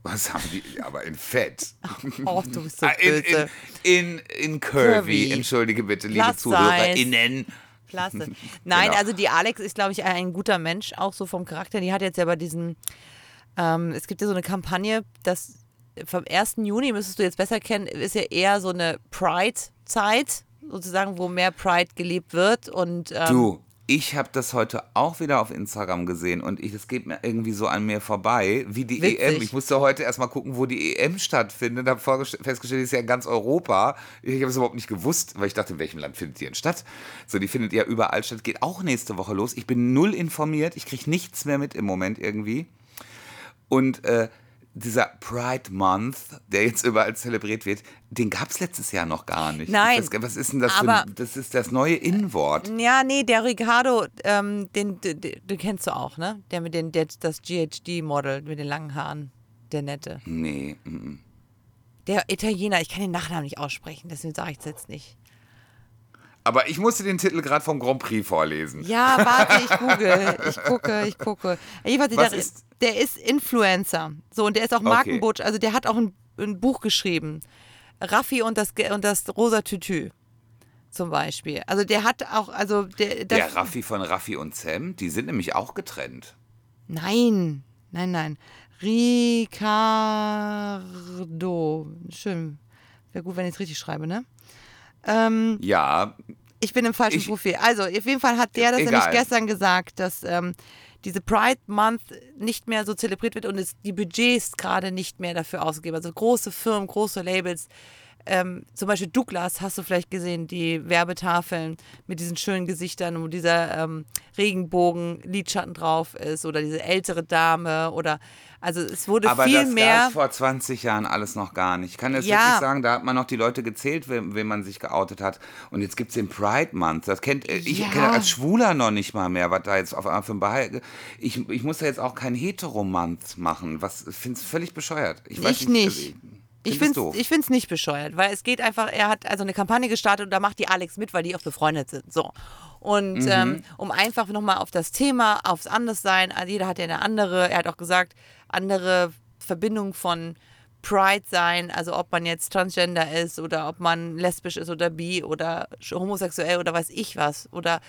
Was haben die? Aber in Fett. Oh, du bist so Ah, in, böse. in, in, in Curvy. Curvy. Entschuldige bitte, liebe Plus ZuhörerInnen. Klasse. Nein, Genau. also die Alex ist, glaube ich, ein guter Mensch, auch so vom Charakter. Die hat jetzt ja bei diesem, ähm, es gibt ja so eine Kampagne, das vom 1. Juni, müsstest du jetzt besser kennen, ist ja eher so eine Pride-Zeit, sozusagen, wo mehr Pride gelebt wird. Und ähm, Du, ich habe das heute auch wieder auf Instagram gesehen und ich, es geht mir irgendwie so an mir vorbei, wie die Witzig. EM. Ich musste heute erstmal gucken, wo die EM stattfindet. Habe festgestellt, die ist ja in ganz Europa. Ich habe es überhaupt nicht gewusst, weil ich dachte, in welchem Land findet die denn statt? So, die findet ja überall statt. Geht auch nächste Woche los. Ich bin null informiert. Ich kriege nichts mehr mit im Moment irgendwie. Und äh, dieser Pride Month, der jetzt überall zelebriert wird, den gab es letztes Jahr noch gar nicht. Nein, nicht, was ist denn das aber- für ein, Das ist das neue In-Wort. Ja, nee, der Ricardo, ähm, den, den, den, kennst du auch, ne? Der mit den, der, das GHD-Model mit den langen Haaren. der Nette. Nee. mm, mm. Der Italiener, ich kann den Nachnamen nicht aussprechen, deswegen sage ich es jetzt nicht. Aber ich musste den Titel gerade vom Grand Prix vorlesen. Ja, warte, ich google. Ich gucke, ich gucke. Jedenfalls, der, ist- der ist Influencer. So, und der ist auch Markenbutch, also der hat auch ein, ein Buch geschrieben. Raffi und das, und das rosa Tütü. Zum Beispiel. Also der hat auch, also der, das, Der Raffi von Raffi und Sam, die sind nämlich auch getrennt. Nein, nein, nein. Ricardo. Schön. Wäre gut, wenn ich es richtig schreibe, ne? Ähm, Ja, ich bin im falschen Ich- Profil. Also, auf jeden Fall hat der das Egal. nämlich gestern gesagt, dass ähm, diese Pride Month nicht mehr so zelebriert wird und es die Budgets gerade nicht mehr dafür ausgegeben. Also große Firmen, große Labels. Ähm, zum Beispiel Douglas, hast du vielleicht gesehen, die Werbetafeln mit diesen schönen Gesichtern, wo dieser ähm, Regenbogen-Lidschatten drauf ist oder diese ältere Dame oder also es wurde aber viel das mehr. vor 20 Jahren alles noch gar nicht. Ich kann das Ja. wirklich sagen, da hat man noch die Leute gezählt, wem, wem man sich geoutet hat. Und jetzt gibt es den Pride Month. Das kennt, äh, ich Ja. kenne als Schwuler noch nicht mal mehr, was da jetzt auf einmal für ein Behalt. Ich, ich muss da jetzt auch kein Hetero-Month machen. Was finde es völlig bescheuert. Ich, weiß Ich nicht. also, Ich finde es ich find's nicht bescheuert, weil es geht einfach, er hat also eine Kampagne gestartet und da macht die Alex mit, weil die auch befreundet sind. So. Und Mhm. ähm, um einfach nochmal auf das Thema, aufs Anderssein, also jeder hat ja eine andere, er hat auch gesagt, andere Verbindung von Pride sein, also ob man jetzt transgender ist oder ob man lesbisch ist oder bi oder homosexuell oder weiß ich was oder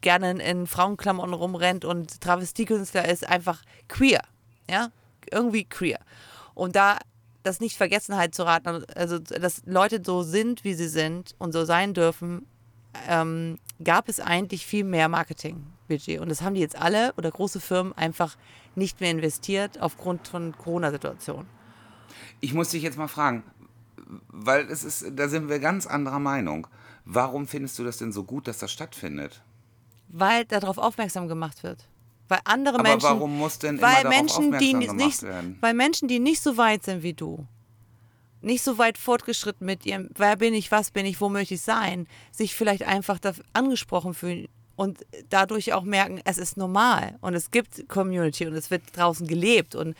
gerne in, in Frauenklamotten rumrennt und Travestiekünstler ist, einfach queer. Ja, irgendwie queer. Und da das nicht Vergessenheit zu raten, also dass Leute so sind, wie sie sind und so sein dürfen, ähm, gab es eigentlich viel mehr Marketingbudget. Und das haben die jetzt alle oder große Firmen einfach nicht mehr investiert aufgrund von Corona-Situation. Ich muss dich jetzt mal fragen, weil es ist, da sind wir ganz anderer Meinung. Warum findest du das denn so gut, dass das stattfindet? Weil darauf aufmerksam gemacht wird. Weil andere Aber Menschen. warum muss denn weil Menschen, die nicht, werden? Weil Menschen, die nicht so weit sind wie du, nicht so weit fortgeschritten mit ihrem, wer bin ich, was bin ich, wo möchte ich sein, sich vielleicht einfach angesprochen fühlen und dadurch auch merken, es ist normal und es gibt Community und es wird draußen gelebt und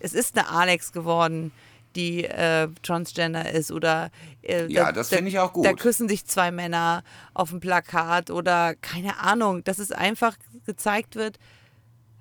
es ist eine Alex geworden, die äh, transgender ist oder äh, Ja, da- das da- finde ich auch gut. Da küssen sich zwei Männer auf dem Plakat oder keine Ahnung, dass es einfach gezeigt wird,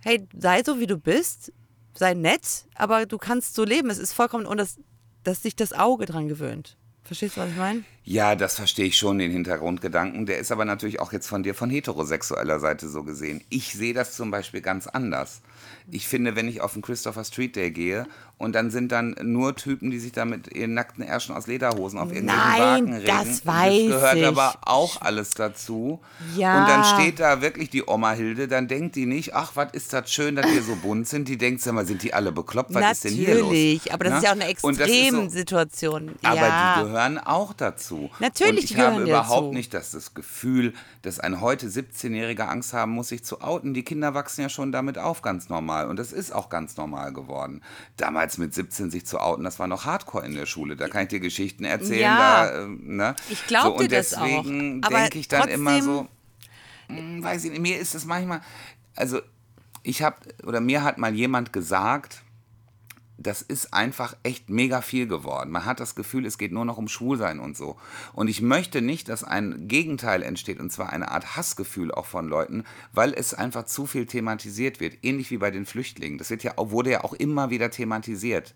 hey, sei so wie du bist, sei nett, aber du kannst so leben. Es ist vollkommen, und das, dass sich das Auge dran gewöhnt. Verstehst du, was ich meine? Ja, das verstehe ich schon, den Hintergrundgedanken. Der ist aber natürlich auch jetzt von dir von heterosexueller Seite so gesehen. Ich sehe das zum Beispiel ganz anders. Ich finde, wenn ich auf den Christopher Street Day gehe und dann sind dann nur Typen, die sich da mit ihren nackten Ärschen aus Lederhosen auf irgendwelchen Nein, Wagen regen. das weiß gehört ich. aber auch alles dazu. Ja. Und dann steht da wirklich die Oma Hilde, dann denkt die nicht, ach, was ist das schön, dass wir so bunt sind. Die denkt, sag mal, sind die alle bekloppt? Was ist denn hier los? Natürlich, aber das Na? ist ja auch eine das ist so- Extremsituation. aber ja. die gehören auch dazu. Natürlich, Und ich gehören habe dazu. überhaupt nicht das, das Gefühl, dass ein heute 17-Jähriger Angst haben muss, sich zu outen. Die Kinder wachsen ja schon damit auf, ganz normal. Und das ist auch ganz normal geworden. Damals mit 17 sich zu outen, das war noch Hardcore in der Schule. Da kann ich dir Geschichten erzählen. Ja. Da, ähm, ne? Ich glaub so, und dir das auch. deswegen denke ich dann immer trotzdem- so, hm, weiß ich nicht, mir ist es manchmal, also ich habe, oder mir hat mal jemand gesagt, das ist einfach echt mega viel geworden. Man hat das Gefühl, es geht nur noch um Schwulsein und so. Und ich möchte nicht, dass ein Gegenteil entsteht, und zwar eine Art Hassgefühl auch von Leuten, weil es einfach zu viel thematisiert wird. Ähnlich wie bei den Flüchtlingen. Das wird ja, wurde ja auch immer wieder thematisiert.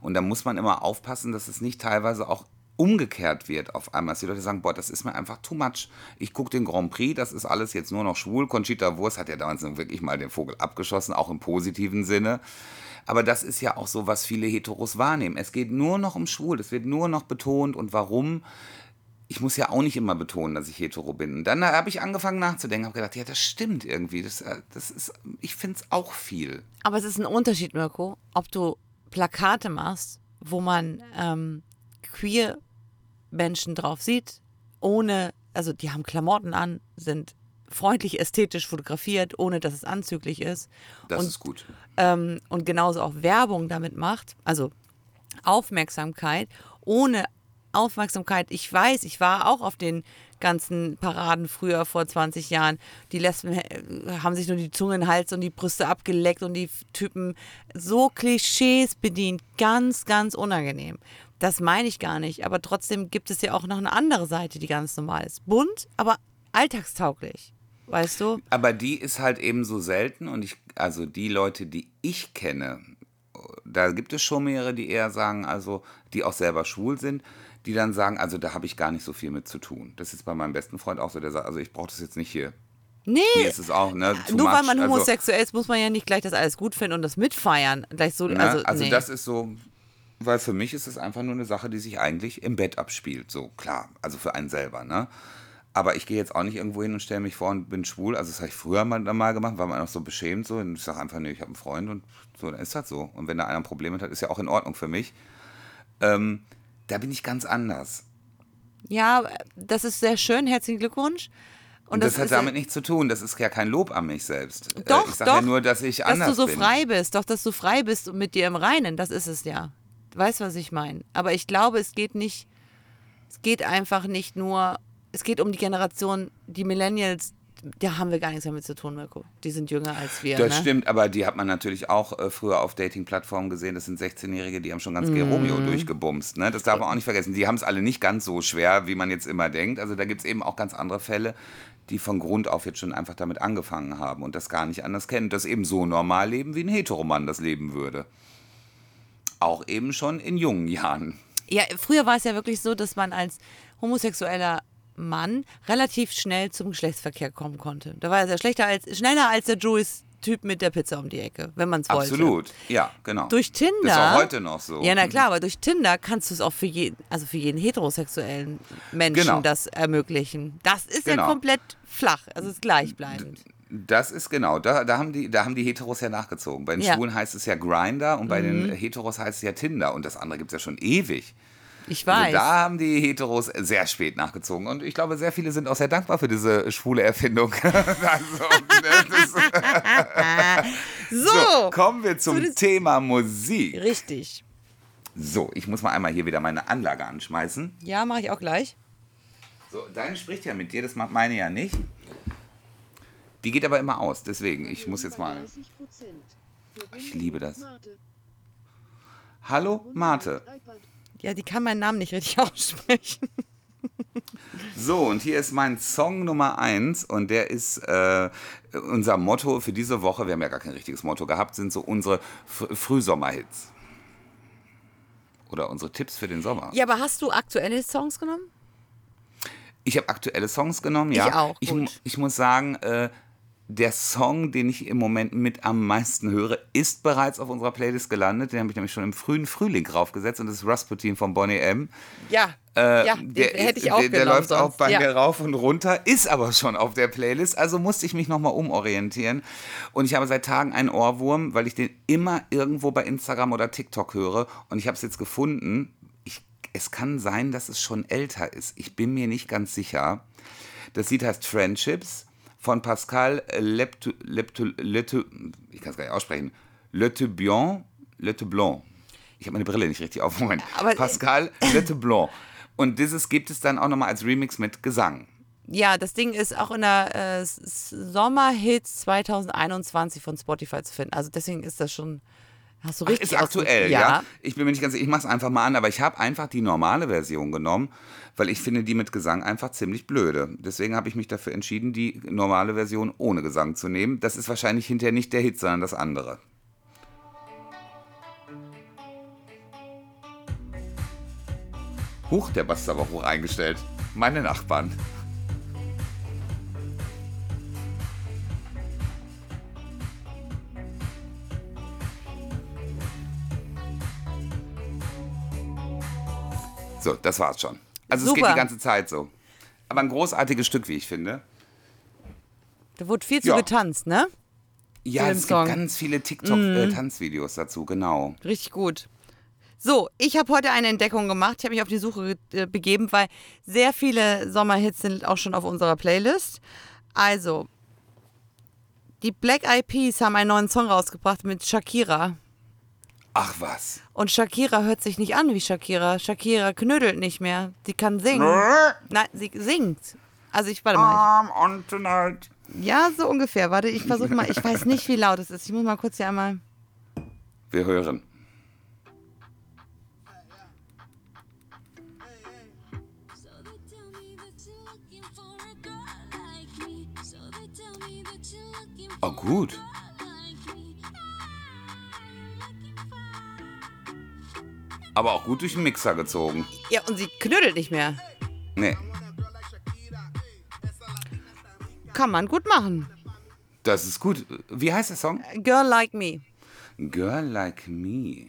Und da muss man immer aufpassen, dass es nicht teilweise auch umgekehrt wird auf einmal, dass die Leute sagen, boah, das ist mir einfach too much. Ich gucke den Grand Prix, das ist alles jetzt nur noch schwul. Conchita Wurst hat ja damals wirklich mal den Vogel abgeschossen, auch im positiven Sinne. Aber das ist ja auch so, was viele Heteros wahrnehmen. Es geht nur noch um schwul, es wird nur noch betont. Und warum? Ich muss ja auch nicht immer betonen, dass ich hetero bin. Und dann habe ich angefangen nachzudenken, habe gedacht, ja, das stimmt irgendwie. Das, äh, das ist, ich finde es auch viel. Aber es ist ein Unterschied, Mirko, ob du Plakate machst, wo man ähm, queer Menschen drauf sieht, ohne, also die haben Klamotten an, sind freundlich ästhetisch fotografiert, ohne dass es anzüglich ist. Das und, ist gut. Ähm, und genauso auch Werbung damit macht, also Aufmerksamkeit, ohne Aufmerksamkeit. Ich weiß, ich war auch auf den ganzen Paraden früher vor 20 Jahren. Die Lesben äh, haben sich nur die Zunge in den Hals und die Brüste abgeleckt und die Typen so Klischees bedient. Ganz, ganz unangenehm. Das meine ich gar nicht. Aber trotzdem gibt es ja auch noch eine andere Seite, die ganz normal ist. Bunt, aber alltagstauglich. Weißt du? Aber die ist halt eben so selten und ich, also die Leute, die ich kenne, da gibt es schon mehrere, die eher sagen, also die auch selber schwul sind, die dann sagen, also da habe ich gar nicht so viel mit zu tun. Das ist bei meinem besten Freund auch so, der sagt, also ich brauche das jetzt nicht hier. Nee. Mir ist es auch, ne? too Nur weil much. man Also- homosexuell ist, muss man ja nicht gleich das alles gut finden und das mitfeiern. Gleich so, Ne? also, Also, nee. das ist so, weil für mich ist es einfach nur eine Sache, die sich eigentlich im Bett abspielt. So, klar, also für einen selber, ne? Aber ich gehe jetzt auch nicht irgendwo hin und stelle mich vor und bin schwul. Also das habe ich früher mal, mal gemacht, war man auch so beschämt so. Und ich sage einfach, nee, ich habe einen Freund und so, dann ist das so. Und wenn da einer ein Problem hat, ist ja auch in Ordnung für mich. Ähm, da bin ich ganz anders. Ja, das ist sehr schön. Herzlichen Glückwunsch. Und das, hat ist ja- damit nichts zu tun. Das ist ja kein Lob an mich selbst. Äh, Doch, ich sage doch. ja nur, dass ich dass anders du so bin. frei bist. Doch, dass du frei bist und mit dir im Reinen. Das ist es ja. Du weißt, was ich meine. Aber ich glaube, es geht nicht, es geht einfach nicht nur, es geht um die Generation, die Millennials, da haben wir gar nichts damit zu tun, Mirko. Die sind jünger als wir. Das ne? stimmt, aber die hat man natürlich auch äh, früher auf Dating-Plattformen gesehen. Das sind 16-Jährige, die haben schon ganz G. Romeo Mhm. durchgebumst. Ne? Das darf man auch nicht vergessen. Die haben es alle nicht ganz so schwer, wie man jetzt immer denkt. Also da gibt es eben auch ganz andere Fälle, die von Grund auf jetzt schon einfach damit angefangen haben und das gar nicht anders kennen. Das eben so normal leben, wie ein Heteromann das leben würde. Auch eben schon in jungen Jahren. Ja, früher war es ja wirklich so, dass man als homosexueller Mann relativ schnell zum Geschlechtsverkehr kommen konnte. Da war er sehr schlechter als, schneller als der Joey's Typ mit der Pizza um die Ecke, wenn man es wollte. Absolut. Ja, genau. Durch Tinder. Das ist auch heute noch so. Ja, na klar, aber durch Tinder kannst du es auch für jeden, also für jeden heterosexuellen Menschen Genau. das ermöglichen. Das ist Genau. ja komplett flach, also es ist gleichbleibend. Das ist genau, da, da, haben die, da haben die Heteros ja nachgezogen. Bei den Ja. Schwulen heißt es ja Grinder und bei Mhm. den Heteros heißt es ja Tinder und das andere gibt es ja schon ewig. Ich Also weiß. da haben die Heteros sehr spät nachgezogen und ich glaube, sehr viele sind auch sehr dankbar für diese schwule Erfindung. also, so, so, kommen wir zum So, Thema Musik. richtig. So, ich muss mal einmal hier wieder meine Anlage anschmeißen. Ja, mache ich auch gleich. So, deine spricht ja mit dir, das macht meine ja nicht. Die geht aber immer aus, deswegen, ich muss jetzt mal. Ich liebe das. Hallo, Marte. Ja, die kann meinen Namen nicht richtig aussprechen. So, und hier ist mein Song Nummer eins und der ist äh, unser Motto für diese Woche. Wir haben ja gar kein richtiges Motto gehabt, sind so unsere F Frühsommerhits. Oder unsere Tipps für den Sommer. Ja, aber hast du aktuelle Songs genommen? Ich habe aktuelle Songs genommen, ja. Ich auch, Ich, ich muss sagen, äh, der Song, den ich im Moment mit am meisten höre, ist bereits auf unserer Playlist gelandet. Den habe ich nämlich schon im frühen Frühling raufgesetzt und das ist Rasputin von Bonnie M. Ja. Äh, ja, den der, hätte ich auch der, der läuft auch sonst. bei ja. mir rauf und runter, ist aber schon auf der Playlist, also musste ich mich nochmal umorientieren. Und ich habe seit Tagen einen Ohrwurm, weil ich den immer irgendwo bei Instagram oder TikTok höre. Und ich habe es jetzt gefunden. Ich, es kann sein, dass es schon älter ist. Ich bin mir nicht ganz sicher. Das Lied heißt Friendships von Pascal Leptu, Leptu, Letu, ich kann es gar nicht aussprechen, Leteblanc, Leteblanc. Ich habe meine Brille nicht richtig auf. Moment. Aber- Pascal Leteblanc. Und dieses gibt es dann auch nochmal als Remix mit Gesang. Ja, das Ding ist auch in der äh, Sommerhits 2021 von Spotify zu finden. Also deswegen ist das schon. Hast du Ach, richtig ist aktuell, ausge- ja. Ich bin mir nicht ganz sicher, ich mache es einfach mal an, aber ich habe einfach die normale Version genommen, weil ich finde die mit Gesang einfach ziemlich blöde. Deswegen habe ich mich dafür entschieden, die normale Version ohne Gesang zu nehmen. Das ist wahrscheinlich hinterher nicht der Hit, sondern das andere. Huch, der Bass ist aber hoch eingestellt. Meine Nachbarn. So, das war's schon. Also es Super. geht die ganze Zeit so. Aber ein großartiges Stück, wie ich finde. Da wurde viel zu Ja. getanzt, ne? Ja, es Song. Mhm. gibt ganz viele TikTok-Tanzvideos dazu, genau. Richtig gut. So, ich habe heute eine Entdeckung gemacht. Ich habe mich auf die Suche äh, begeben, weil sehr viele Sommerhits sind auch schon auf unserer Playlist. Also, die Black Eyed Peas haben einen neuen Song rausgebracht mit Shakira. Ach was. Und Shakira hört sich nicht an wie Shakira. Shakira knödelt nicht mehr. Sie kann singen. Nein, sie singt. Also ich, warte mal. I'm on tonight. Ja, so ungefähr. Warte, ich versuche mal. Ich weiß nicht, wie laut es ist. Ich muss mal kurz hier einmal. Wir hören. So they Aber auch gut durch den Mixer gezogen. Ja, und sie knödelt nicht mehr. Nee, Kann man gut machen. das ist gut. Wie heißt der Song? Girl Like Me. Girl Like Me.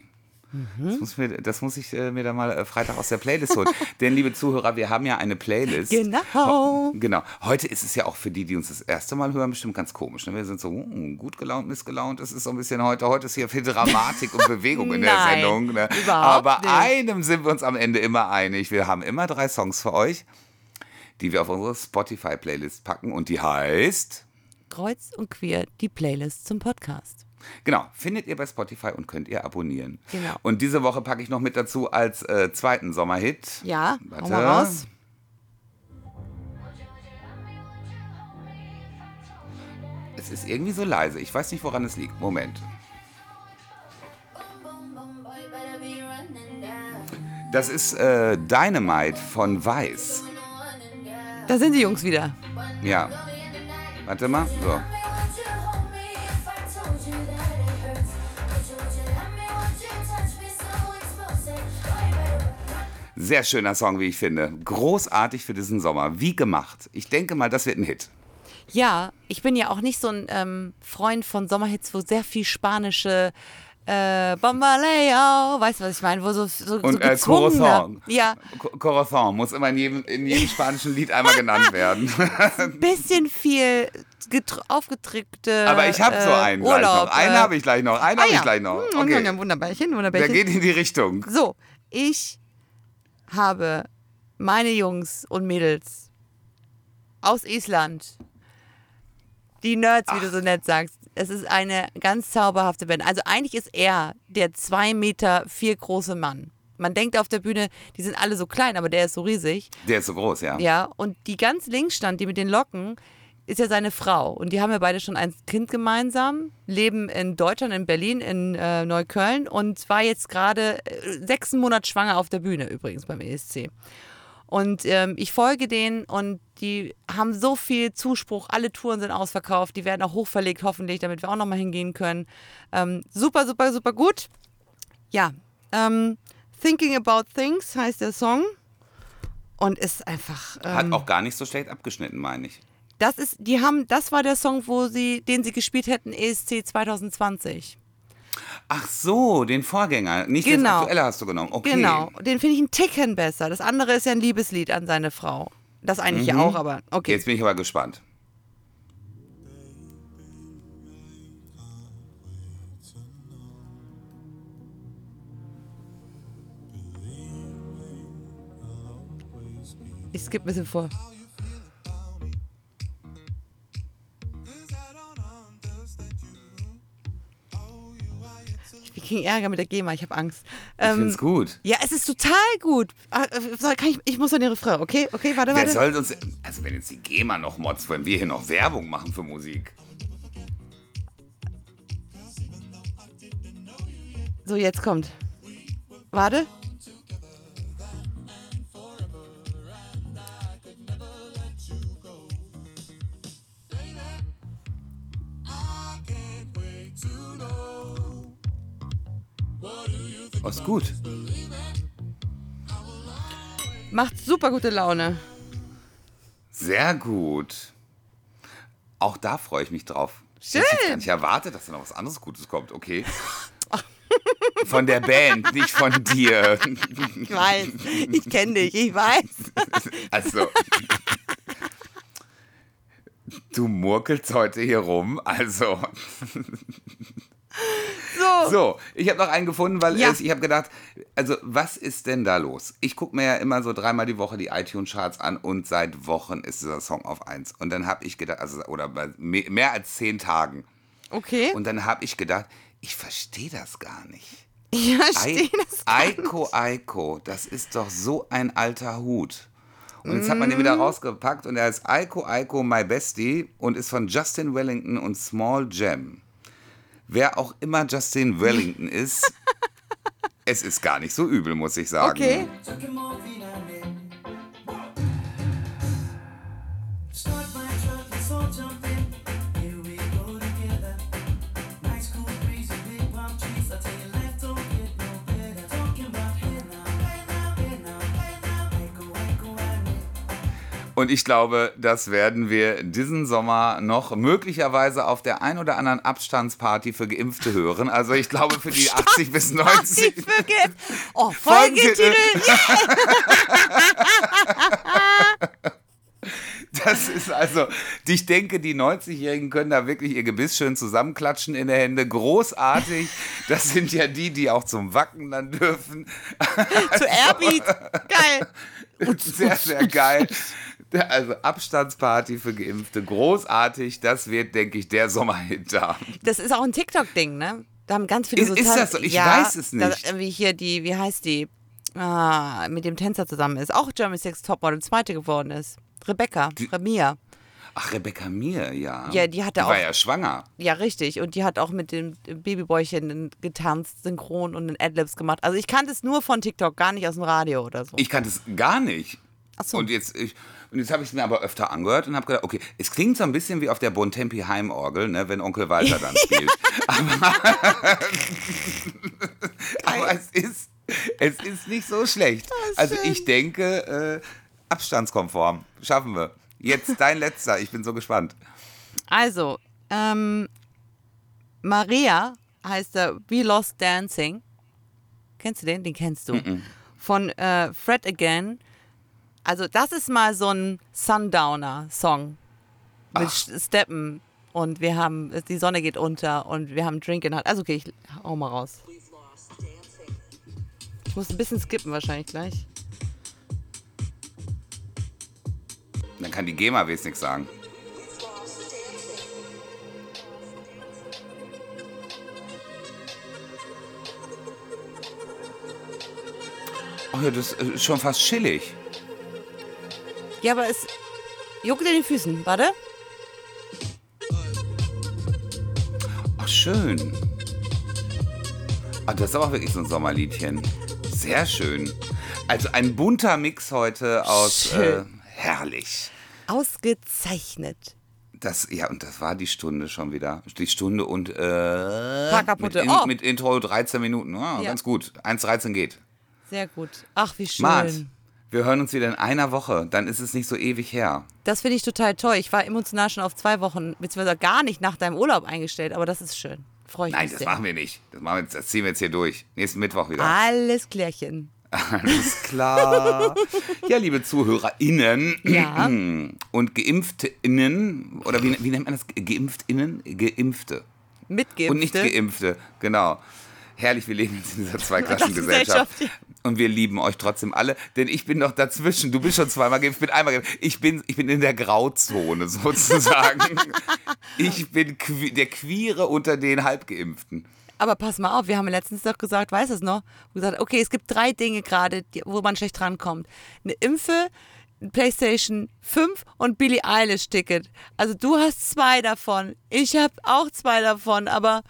Das, muss mir, das muss ich äh, mir dann mal äh, Freitag aus der Playlist holen. Denn, liebe Zuhörer, wir haben ja eine Playlist. Genau. Genau. Heute ist es ja auch für die, die uns das erste Mal hören, bestimmt ganz komisch. Ne? Wir sind so uh, gut gelaunt, missgelaunt. Es ist so ein bisschen heute. Heute ist hier viel Dramatik und Bewegung in der Nein, Sendung. Ne? Aber nicht. einem sind wir uns am Ende immer einig. Wir haben immer drei Songs für euch, die wir auf unsere Spotify-Playlist packen. Und die heißt. Kreuz und quer die Playlist zum Podcast. Genau, findet ihr bei Spotify und könnt ihr abonnieren. Genau. Und diese Woche packe ich noch mit dazu als äh, zweiten Sommerhit. Ja, Warte. mal raus. Es ist irgendwie so leise. Ich weiß nicht, woran es liegt. Moment. Das ist äh, Dynamite von Weiß. Da sind die Jungs wieder. Ja. Warte mal. So. Sehr schöner Song, wie ich finde. Großartig für diesen Sommer. Wie gemacht. Ich denke mal, das wird ein Hit. Ja, ich bin ja auch nicht so ein ähm, Freund von Sommerhits, wo sehr viel spanische äh, Bombaleo, weißt du, was ich meine? Wo so, so, Und so äh, Corazon. Ja, Co- Corazon muss immer in jedem, in jedem spanischen Lied einmal genannt werden. ein bisschen viel getr- aufgedrückte Aber ich habe so äh, einen gleich Urlaub. noch. Einen äh, habe ich gleich noch. Einen ah, habe ja. ich gleich noch. Hm, Okay. ja, Wunderbärchen, Der geht in die Richtung. So, ich habe meine Jungs und Mädels aus Island, die Nerds, wie du so nett sagst. Es ist eine ganz zauberhafte Band. Also eigentlich ist er der zwei Meter vier große Mann. Man denkt auf der Bühne, die sind alle so klein, aber der ist so riesig. Der ist so groß, ja. Ja, und die ganz links stand, die mit den Locken, ist ja seine Frau. Und die haben ja beide schon ein Kind gemeinsam, leben in Deutschland, in Berlin, in äh, Neukölln und war jetzt gerade äh, sechs Monate schwanger auf der Bühne übrigens beim ESC. Und ähm, ich folge denen und die haben so viel Zuspruch. Alle Touren sind ausverkauft. Die werden auch hochverlegt, hoffentlich, damit wir auch nochmal hingehen können. Ähm, super, super, super gut. Ja, ähm, Thinking About Things heißt der Song. Und ist einfach. Ähm, Hat auch gar nicht so schlecht abgeschnitten, meine ich. Das ist, die haben, das war der Song, wo sie, den sie gespielt hätten, ESC 2020. Ach so, den Vorgänger. Nicht das Genau. aktuelle hast du genommen. Okay. Genau. Den finde ich einen Ticken besser. Das andere ist ja ein Liebeslied an seine Frau. Das eigentlich ja auch, aber okay. Jetzt bin ich aber gespannt. Ich skippe ein bisschen vor. Ich kriege Ärger mit der GEMA, ich habe Angst. Ich Ähm, find's gut. ja, es ist total gut. Ah, äh, ich, ich muss an ihre Refrain, okay? Okay, warte, Wer warte. soll uns. Also, wenn jetzt die GEMA noch motzt, wenn wir hier noch Werbung machen für Musik. So, jetzt kommt. Warte. Ist gut. Macht super gute Laune. Sehr gut. Auch da freue ich mich drauf. Schön. Ich erwartet, dass da noch was anderes Gutes kommt. Okay. Von der Band, nicht von dir. Ich weiß. Ich kenne dich, ich weiß. Also. Du murkelst heute hier rum. Also. So. So, ich habe noch einen gefunden, weil Ja. es, ich habe gedacht, also was ist denn da los? Ich gucke mir ja immer so dreimal die Woche die iTunes-Charts an und seit Wochen ist dieser Song auf 1. Und dann habe ich gedacht, also, oder bei me- mehr als zehn Tagen. Okay. Und dann habe ich gedacht, ich verstehe das gar nicht. Ei- stehen das. Eiko Eiko, das ist doch so ein alter Hut. Und jetzt hat man den wieder rausgepackt und er ist Aiko Aiko My Bestie und ist von Justin Wellington und Small Jam. Wer auch immer Justin Wellington ist, es ist gar nicht so übel, muss ich sagen. Okay. Und ich glaube, das werden wir diesen Sommer noch möglicherweise auf der ein oder anderen Abstandsparty für Geimpfte hören. Also ich glaube für die 80 bis 90. Die Vögel. Oh, Folgetitel. Das ist also, ich denke, die 90-Jährigen können da wirklich ihr Gebiss schön zusammenklatschen in der Hände. Großartig. Das sind ja die, die auch zum Wacken dann dürfen. Zu Airbeat. Geil. Sehr, sehr geil. Also Abstandsparty für Geimpfte. Großartig. Das wird, denke ich, der Sommerhit da. Das ist auch ein TikTok-Ding, ne? Da haben ganz viele Ist- so ist das so? Ich weiß es da- nicht. wie hier die, wie heißt die? Ah, mit dem Tänzer zusammen ist. Auch German Sex Topmodel, zweite geworden ist. Rebecca, Remia. Ach, Rebecca Mir, ja. Ja, die hatte die auch- war ja schwanger. Ja, richtig. Und die hat auch mit dem Babyboychen getanzt, synchron und den Adlibs gemacht. Also ich kannte es nur von TikTok, gar nicht aus dem Radio oder so. Ich kannte es gar nicht. Ach so. Und jetzt, ich, und jetzt habe ich es mir aber öfter angehört und habe gedacht, okay, es klingt so ein bisschen wie auf der Bontempi Heimorgel, ne, wenn Onkel Walter dann spielt. aber, aber es ist, es ist nicht so schlecht. also ich denke, äh, abstandskonform. Schaffen wir. Jetzt dein letzter. Ich bin so gespannt. Also, ähm, Maria heißt er We Lost Dancing. Kennst du den? Den kennst du. Von äh, Fred Again. Also, das ist mal so ein Sundowner-Song. Mit Sch- Steppen. Und wir haben, die Sonne geht unter und wir haben einen Drink in Hand. Also, okay, ich hau mal raus. Ich muss ein bisschen skippen wahrscheinlich gleich. Dann kann die GEMA wenigstens nichts sagen. Oh ja, das ist schon fast chillig. Ja, aber es juckt in den Füßen. Warte. Ach, schön. Ah, das ist aber wirklich so ein Sommerliedchen. Sehr schön. Also ein bunter Mix heute aus. Äh, herrlich. Ausgezeichnet. Das, ja, und das war die Stunde schon wieder. Die Stunde und äh, Paar kaputte. mit, in, Oh. mit Intro 13 Minuten. Ah, Ja. Ganz gut. 1,13 geht. Sehr gut. Ach, wie schön. Mart, wir hören uns wieder in einer Woche. Dann ist es nicht so ewig her. Das finde ich total toll. Ich war emotional schon auf zwei Wochen, beziehungsweise gar nicht nach deinem Urlaub eingestellt, aber das ist schön. Freue ich Nein, mich das sehr. machen wir nicht. Das, machen wir, jetzt- das ziehen wir jetzt hier durch. Nächsten Mittwoch wieder. Alles klärchen. Alles klar. ja, liebe ZuhörerInnen Ja. und GeimpftInnen, oder wie, wie nennt man das? GeimpftInnen? Geimpfte. Mitgeimpfte. Und nicht Geimpfte, genau. Herrlich, wir leben jetzt in dieser Zweiklassengesellschaft. Und wir lieben euch trotzdem alle, denn ich bin noch dazwischen. Du bist schon zweimal geimpft, ich bin einmal geimpft. Ich bin, ich bin in der Grauzone sozusagen. ich bin der Queere unter den Halbgeimpften. Aber pass mal auf, wir haben letztens doch gesagt, weißt du es noch? Gesagt, okay, es gibt drei Dinge gerade, wo man schlecht rankommt. Eine Impfe, ein PlayStation 5 und Billie Eilish Ticket. Also du hast zwei davon. Ich habe auch zwei davon, aber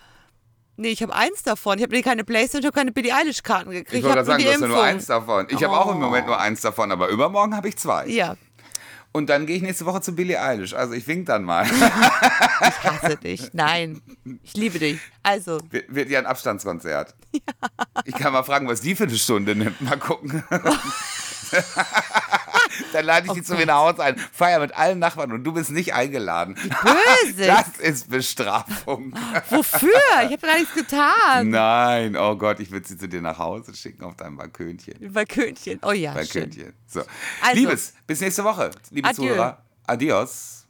nee, ich habe eins davon. Ich habe keine PlayStation, ich habe keine Billie Eilish Karten gekriegt. Ich wollte gerade sagen, du hast ja nur eins davon. Ich habe auch im Moment nur eins davon, aber übermorgen habe ich zwei. Ja, Und dann gehe ich nächste Woche zu Billie Eilish. Also ich wink dann mal. ich hasse dich. Nein, ich liebe dich. Also, Wird wird ja ein Abstandskonzert. Ich kann mal fragen, was die für eine Stunde nimmt. Mal gucken. Dann lade ich die zu mir nach Hause ein. Feier mit allen Nachbarn und du bist nicht eingeladen. böse. Das ist Bestrafung. Wofür? Ich habe gar nichts getan. Nein, oh Gott, ich würde sie zu dir nach Hause schicken auf deinem Balkönchen. Balkönchen. Oh ja, schön. Balkönchen. So. Also. Liebes, bis nächste Woche. Liebe Adieu. Zuhörer, adios.